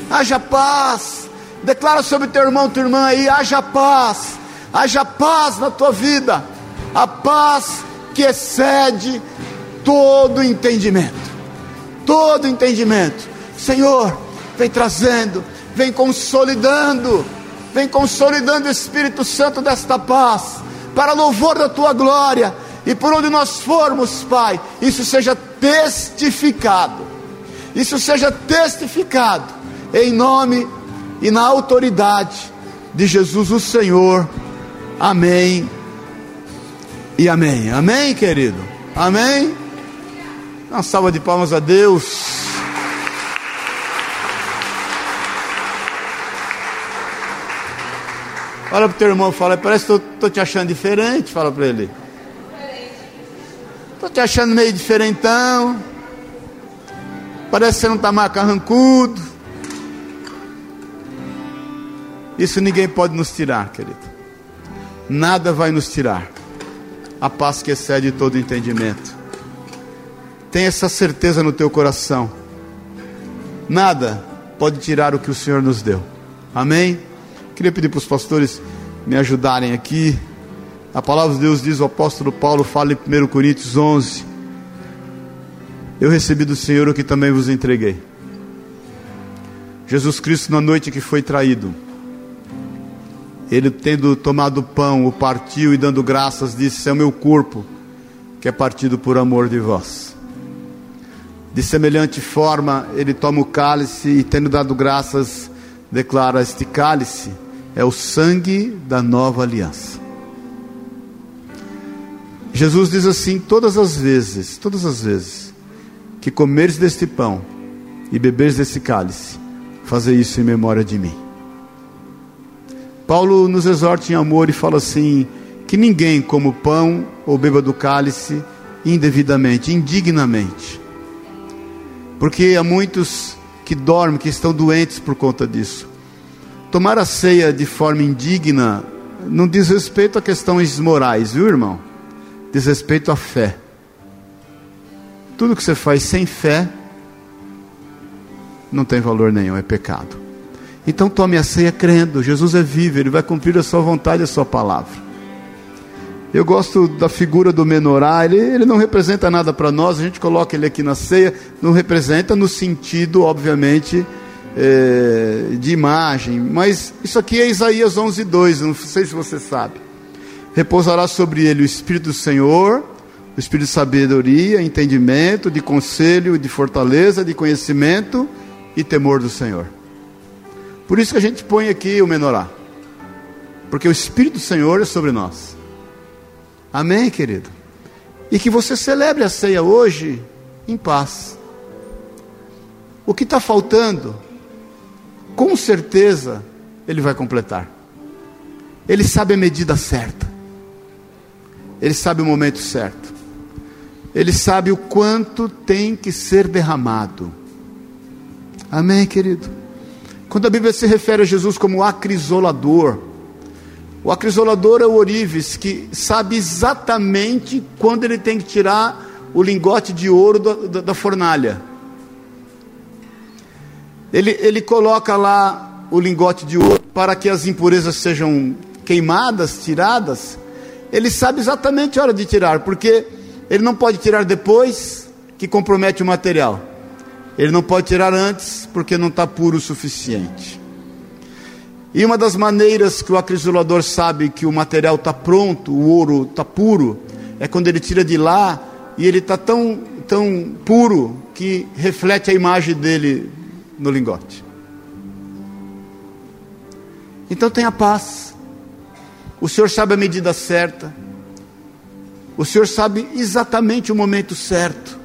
haja paz. Declara sobre teu irmão, tua irmã aí, haja paz, haja paz na tua vida, a paz que excede todo entendimento, todo entendimento. Senhor, vem trazendo, vem consolidando, vem consolidando o Espírito Santo desta paz, para louvor da tua glória, e por onde nós formos, Pai, isso seja testificado, isso seja testificado, em nome e na autoridade de Jesus o Senhor, amém e amém, amém, querido, amém. Uma salva de palmas a Deus. Olha para o teu irmão fala, parece que estou te achando diferente. Fala para ele. Estou te achando meio diferentão. Parece que você não está mais carrancudo. Isso ninguém pode nos tirar, querido. Nada vai nos tirar. A paz que excede todo entendimento. Tenha essa certeza no teu coração. Nada pode tirar o que o Senhor nos deu. Amém? Queria pedir para os pastores me ajudarem aqui. A palavra de Deus diz, o apóstolo Paulo fala em 1 Coríntios 11: Eu recebi do Senhor o que também vos entreguei. Jesus Cristo, na noite que foi traído, ele tendo tomado o pão, o partiu e dando graças, disse: É o meu corpo, que é partido por amor de vós. De semelhante forma, ele toma o cálice e, tendo dado graças, declara: Este cálice é o sangue da nova aliança. Jesus diz assim: todas as vezes, todas as vezes que comeres deste pão e beberes desse cálice, fazer isso em memória de mim. Paulo nos exorta em amor e fala assim: que ninguém coma o pão ou beba do cálice indevidamente, indignamente. Porque há muitos que dormem, que estão doentes por conta disso. Tomar a ceia de forma indigna não diz respeito a questões morais, viu, irmão? Diz respeito à fé. Tudo que você faz sem fé não tem valor nenhum, é pecado. Então tome a ceia crendo, Jesus é vivo, Ele vai cumprir a sua vontade, a sua palavra. Eu gosto da figura do menorá, ele, ele não representa nada para nós, a gente coloca ele aqui na ceia, não representa no sentido, obviamente, é, de imagem, mas isso aqui é Isaías 11, 2, não sei se você sabe. Repousará sobre ele o Espírito do Senhor, o Espírito de sabedoria, entendimento, de conselho, de fortaleza, de conhecimento e temor do Senhor. Por isso que a gente põe aqui o menorá, porque o Espírito do Senhor é sobre nós. Amém, querido? E que você celebre a ceia hoje em paz. O que está faltando com certeza Ele vai completar. Ele sabe a medida certa, Ele sabe o momento certo, Ele sabe o quanto tem que ser derramado. Amém, querido? Quando a Bíblia se refere a Jesus como acrisolador, o acrisolador é o orives que sabe exatamente quando ele tem que tirar o lingote de ouro da, da, da fornalha. Ele, ele coloca lá o lingote de ouro para que as impurezas sejam queimadas, tiradas. Ele sabe exatamente a hora de tirar, porque ele não pode tirar depois que compromete o material. Ele não pode tirar antes porque não está puro o suficiente. E uma das maneiras que o acrisolador sabe que o material está pronto, o ouro está puro, é quando ele tira de lá e ele está tão, tão puro que reflete a imagem dele no lingote. Então tenha paz. O Senhor sabe a medida certa. O Senhor sabe exatamente o momento certo.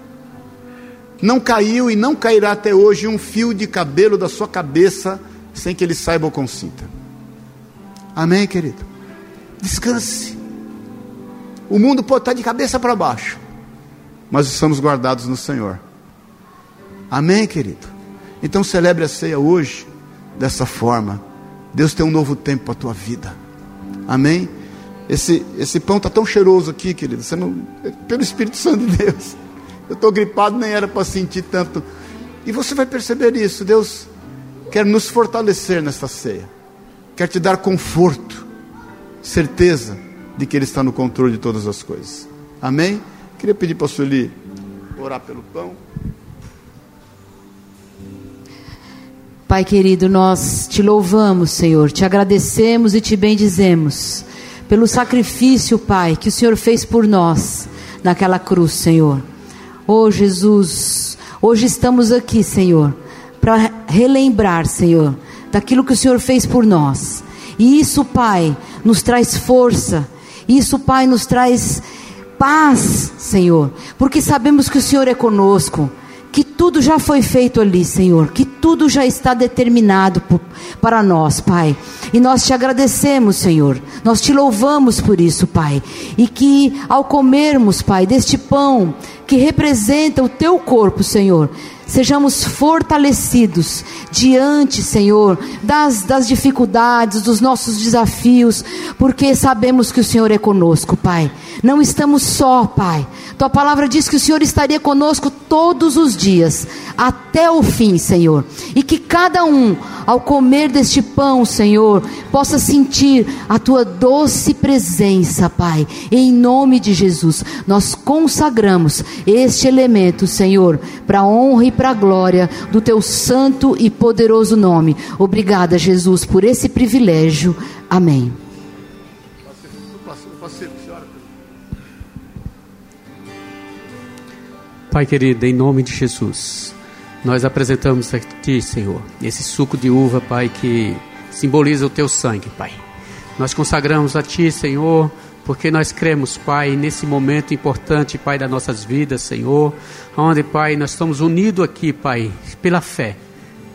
Não caiu e não cairá até hoje um fio de cabelo da sua cabeça sem que ele saiba ou consinta. Amém, querido? Descanse. O mundo pode estar de cabeça para baixo, mas estamos guardados no Senhor. Amém, querido? Então celebre a ceia hoje dessa forma. Deus tem um novo tempo para a tua vida. Amém? Esse, esse pão está tão cheiroso aqui, querido. Você não, é pelo Espírito Santo de Deus. Eu estou gripado, nem era para sentir tanto. E você vai perceber isso. Deus quer nos fortalecer nesta ceia. Quer te dar conforto, certeza de que Ele está no controle de todas as coisas. Amém? Queria pedir para a Sueli orar pelo pão. Pai querido, nós te louvamos, Senhor, te agradecemos e te bendizemos pelo sacrifício, Pai, que o Senhor fez por nós naquela cruz, Senhor. Oh Jesus, hoje estamos aqui, Senhor, para relembrar, Senhor, daquilo que o Senhor fez por nós. E isso, Pai, nos traz força. Isso, Pai, nos traz paz, Senhor, porque sabemos que o Senhor é conosco que tudo já foi feito ali, Senhor, que tudo já está determinado por, para nós, Pai. E nós te agradecemos, Senhor, nós te louvamos por isso, Pai. E que ao comermos, Pai, deste pão que representa o teu corpo, Senhor, sejamos fortalecidos diante, Senhor, das, das dificuldades, dos nossos desafios, porque sabemos que o Senhor é conosco, Pai. Não estamos só, Pai. Tua palavra diz que o Senhor estaria conosco todos os dias, até o fim, Senhor. E que cada um, ao comer deste pão, Senhor, possa sentir a tua doce presença, Pai. Em nome de Jesus, nós consagramos este elemento, Senhor, para a honra e para a glória do teu santo e poderoso nome. Obrigada, Jesus, por esse privilégio. Amém. Pai querido, em nome de Jesus, nós apresentamos a Ti, Senhor, esse suco de uva, Pai, que simboliza o Teu sangue, Pai. Nós consagramos a Ti, Senhor, porque nós cremos, Pai, nesse momento importante, Pai, das nossas vidas, Senhor, onde, Pai, nós estamos unidos aqui, Pai, pela fé,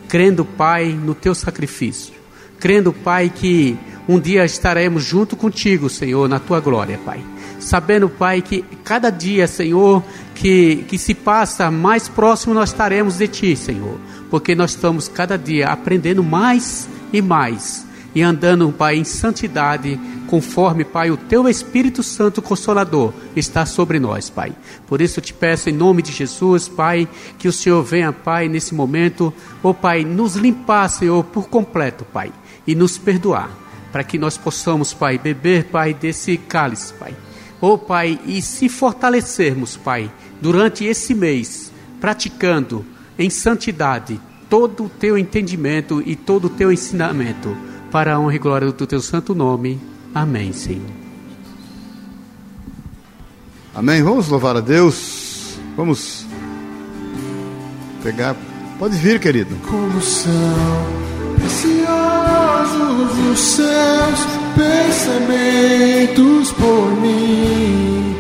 crendo, Pai, no Teu sacrifício, crendo, Pai, que um dia estaremos junto contigo, Senhor, na Tua glória, Pai. Sabendo, Pai, que cada dia, Senhor, que, que se passa, mais próximo nós estaremos de Ti, Senhor, porque nós estamos cada dia aprendendo mais e mais e andando, Pai, em santidade, conforme, Pai, o Teu Espírito Santo Consolador está sobre nós, Pai. Por isso eu te peço, em nome de Jesus, Pai, que o Senhor venha, Pai, nesse momento, oh Pai, nos limpar, Senhor, por completo, Pai, e nos perdoar, para que nós possamos, Pai, beber, Pai, desse cálice, Pai. Oh Pai, e se fortalecermos, Pai, durante esse mês, praticando em santidade todo o teu entendimento e todo o teu ensinamento para a honra e glória do teu santo nome. Amém, Senhor. Amém. Vamos louvar a Deus. Vamos pegar. Pode vir, querido. Como são preciosos os seus pensamentos por mim,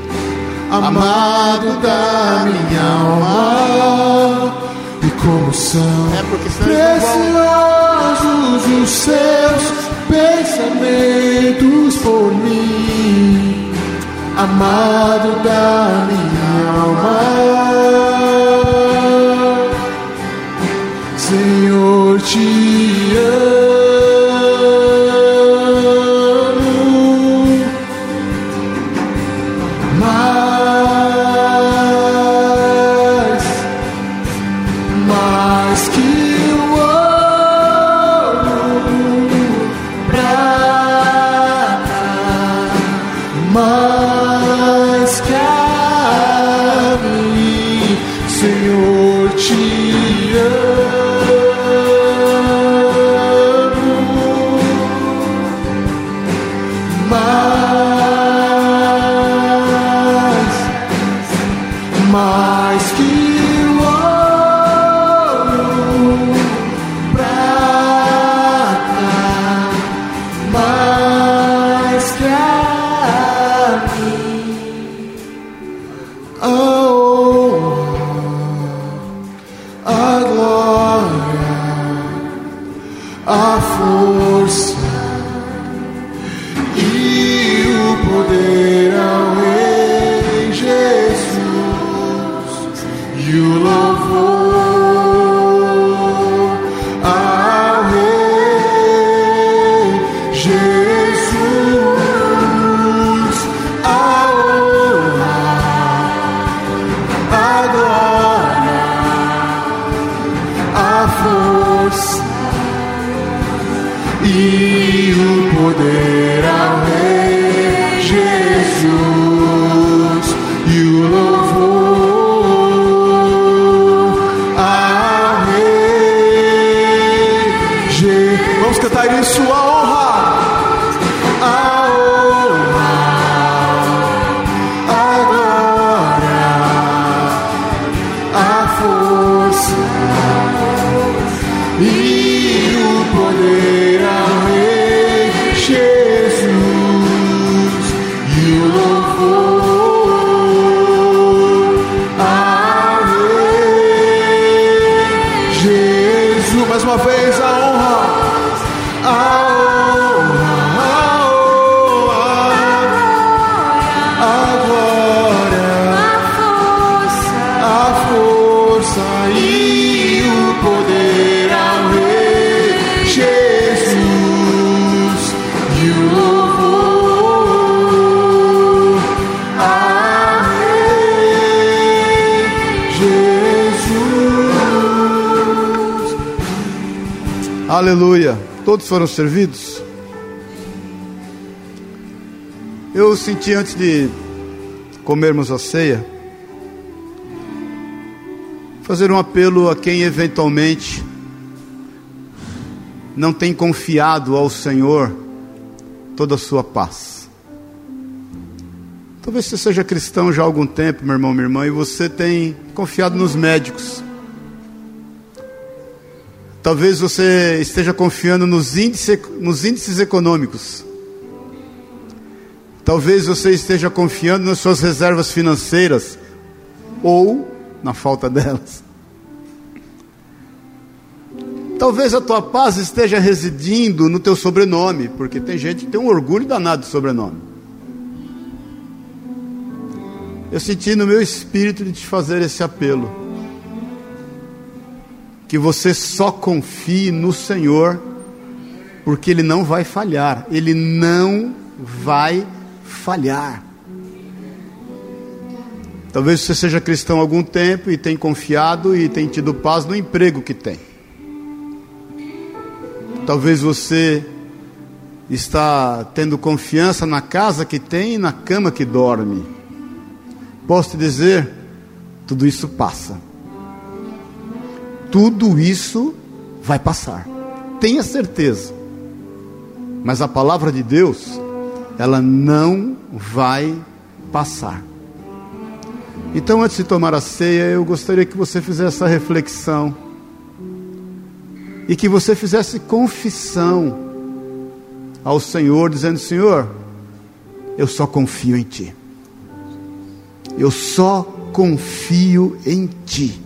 amado da minha alma, e como são É preciosos os seus pensamentos por mim, amado da minha alma. Senhor, te Aleluia. Todos foram servidos? Eu senti antes de comermos a ceia, fazer um apelo a quem eventualmente não tem confiado ao Senhor toda a sua paz. Talvez você seja cristão já há algum tempo, meu irmão, minha irmã, e você tem confiado nos médicos. Talvez você esteja confiando nos índices, nos índices econômicos. Talvez você esteja confiando nas suas reservas financeiras ou na falta delas. Talvez a tua paz esteja residindo no teu sobrenome, porque tem gente que tem um orgulho danado de sobrenome. Eu senti no meu espírito de te fazer esse apelo. Que você só confie no Senhor, porque Ele não vai falhar. Ele não vai falhar. Talvez você seja cristão há algum tempo e tenha confiado e tenha tido paz no emprego que tem. Talvez você está tendo confiança na casa que tem e na cama que dorme. Posso te dizer, tudo isso passa. Tudo isso vai passar. Tenha certeza. Mas a palavra de Deus, ela não vai passar. Então, antes de tomar a ceia, eu gostaria que você fizesse essa reflexão e que você fizesse confissão ao Senhor, dizendo: Senhor, eu só confio em Ti. Eu só confio em Ti.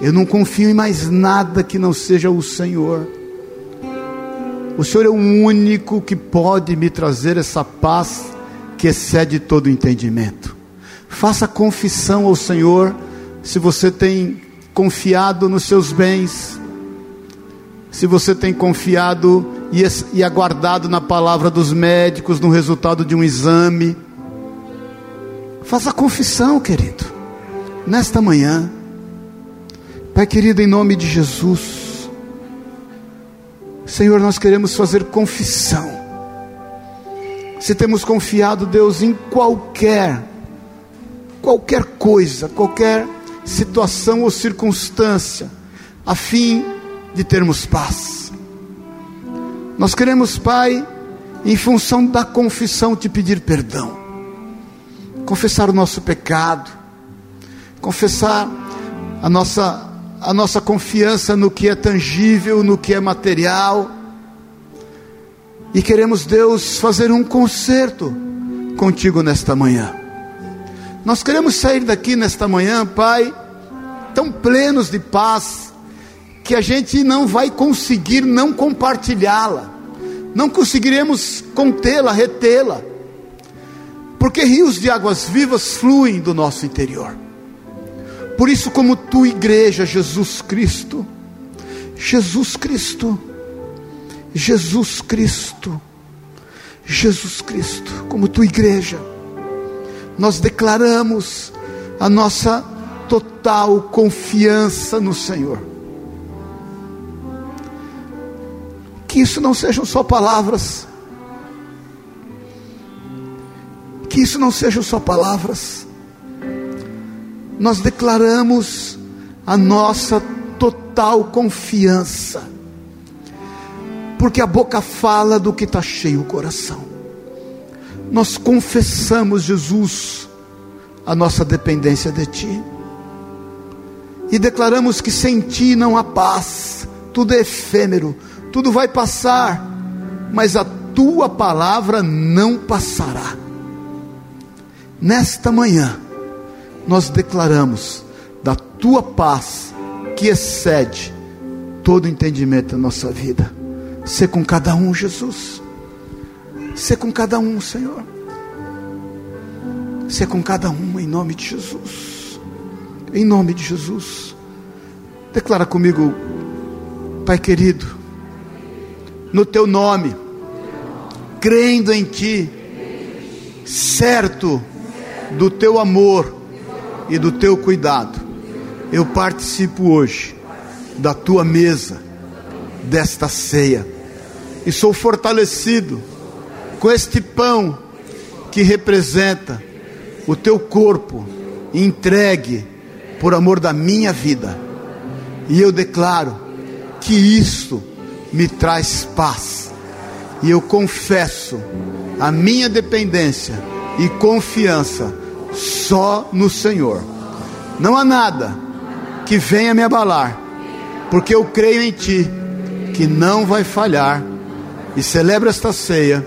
Eu não confio em mais nada que não seja o Senhor. O Senhor é o único que pode me trazer essa paz que excede todo entendimento. Faça confissão ao Senhor se você tem confiado nos seus bens, se você tem confiado e, e aguardado na palavra dos médicos, no resultado de um exame. Faça confissão, querido, nesta manhã. Pai querido, em nome de Jesus, Senhor, nós queremos fazer confissão. Se temos confiado, Deus, em qualquer, qualquer coisa, qualquer situação ou circunstância, a fim de termos paz. Nós queremos, Pai, em função da confissão, te pedir perdão, confessar o nosso pecado, confessar a nossa a nossa confiança no que é tangível, no que é material. E queremos, Deus, fazer um concerto contigo nesta manhã. Nós queremos sair daqui nesta manhã, Pai, tão plenos de paz, que a gente não vai conseguir não compartilhá-la, não conseguiremos contê-la, retê-la, porque rios de águas vivas fluem do nosso interior. Por isso, como tua igreja, Jesus Cristo, Jesus Cristo, Jesus Cristo, Jesus Cristo, como tua igreja, nós declaramos a nossa total confiança no Senhor. Que isso não sejam só palavras, que isso não sejam só palavras, nós declaramos a nossa total confiança, porque a boca fala do que está cheio o coração. Nós confessamos, Jesus, a nossa dependência de Ti, e declaramos que sem Ti não há paz, tudo é efêmero, tudo vai passar, mas a Tua palavra não passará. Nesta manhã, nós declaramos da tua paz que excede todo entendimento da nossa vida. Ser com cada um, Jesus. Ser com cada um, Senhor. Ser com cada um em nome de Jesus. Em nome de Jesus. Declara comigo, Pai querido, no teu nome, crendo em ti, certo do teu amor e do teu cuidado, eu participo hoje da tua mesa, desta ceia, e sou fortalecido com este pão que representa o teu corpo entregue por amor da minha vida. E eu declaro que isto me traz paz. E eu confesso a minha dependência e confiança só no Senhor. Não há nada que venha me abalar, porque eu creio em Ti, que não vai falhar, e celebro esta ceia,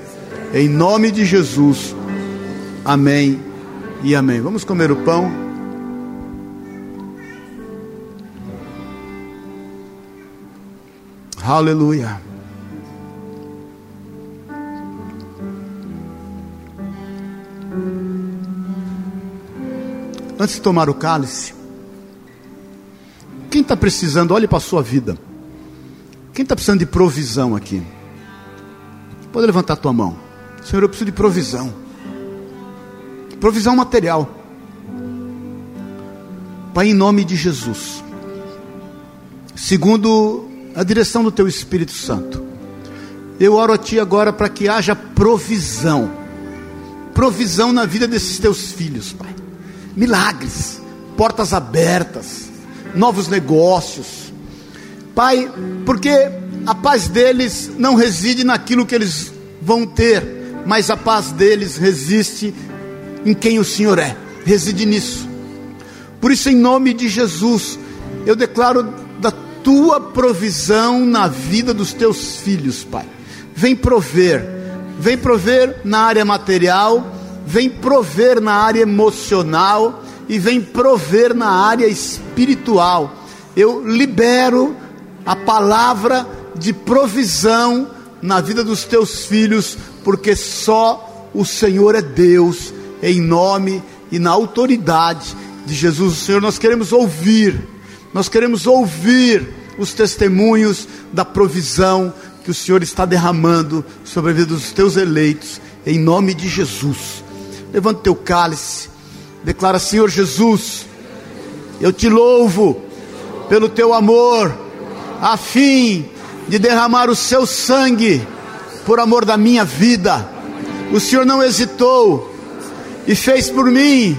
em nome de Jesus. Amém e amém. Vamos comer o pão. Aleluia. Antes de tomar o cálice, quem está precisando, olhe para a sua vida. Quem está precisando de provisão aqui? Pode levantar a tua mão. Senhor, eu preciso de provisão. Provisão material. Pai, em nome de Jesus. Segundo a direção do Teu Espírito Santo. Eu oro a Ti agora para que haja provisão. Provisão na vida desses Teus filhos, Pai milagres, portas abertas, novos negócios. Pai, porque a paz deles não reside naquilo que eles vão ter, mas a paz deles resiste em quem o Senhor é, reside nisso. Por isso, em nome de Jesus, eu declaro da tua provisão na vida dos teus filhos, Pai. Vem prover, vem prover na área material vem prover na área emocional e vem prover na área espiritual. eu libero a palavra de provisão na vida dos teus filhos, porque só o Senhor é Deus, em nome e na autoridade de Jesus, o Senhor. Nós queremos ouvir, nós queremos ouvir os testemunhos da provisão que o Senhor está derramando sobre a vida dos teus eleitos, em nome de Jesus. Levanta teu cálice, declara: Senhor Jesus, eu te louvo pelo teu amor, a fim de derramar o seu sangue por amor da minha vida. O Senhor não hesitou e fez por mim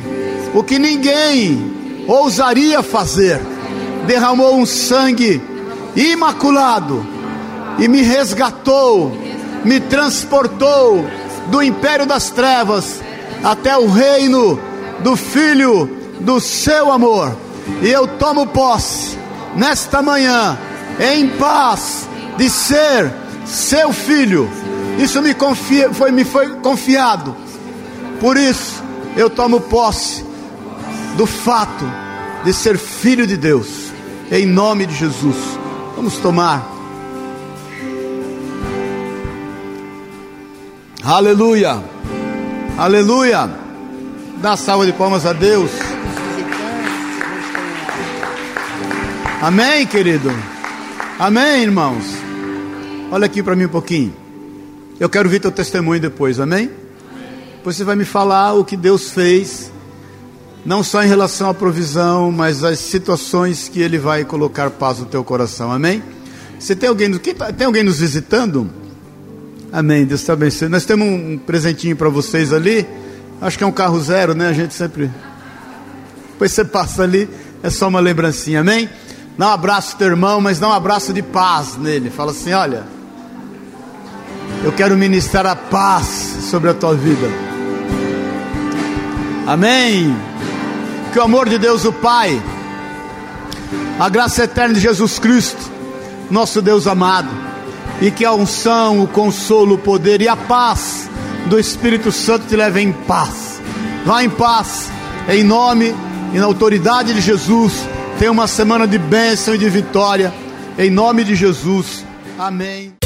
o que ninguém ousaria fazer. Derramou um sangue imaculado e me resgatou, me transportou do império das trevas até o reino do Filho do seu amor. E eu tomo posse nesta manhã, em paz, de ser seu filho. Isso me, confia, foi, me foi confiado. Por isso, eu tomo posse do fato de ser filho de Deus, em nome de Jesus. Vamos tomar. Aleluia, aleluia. Dá salva de palmas a Deus. Amém, querido. Amém, irmãos. Olha aqui para mim um pouquinho. Eu quero ver teu testemunho depois, amém? Depois você vai me falar o que Deus fez, não só em relação à provisão, mas as situações que Ele vai colocar paz no teu coração, amém? Você tem alguém, tem alguém nos visitando? Amém, Deus te abençoe. Nós temos um presentinho para vocês ali. Acho que é um carro zero, né? A gente sempre. Depois você passa ali, é só uma lembrancinha, amém? Dá um abraço teu irmão, mas dá um abraço de paz nele. Fala assim: olha. Eu quero ministrar a paz sobre a tua vida. Amém. Que o amor de Deus, o Pai, a graça eterna de Jesus Cristo, nosso Deus amado, e que a unção, o consolo, o poder e a paz do Espírito Santo te levem em paz. Vá em paz, em nome e na autoridade de Jesus. Tenha uma semana de bênção e de vitória, em nome de Jesus. Amém.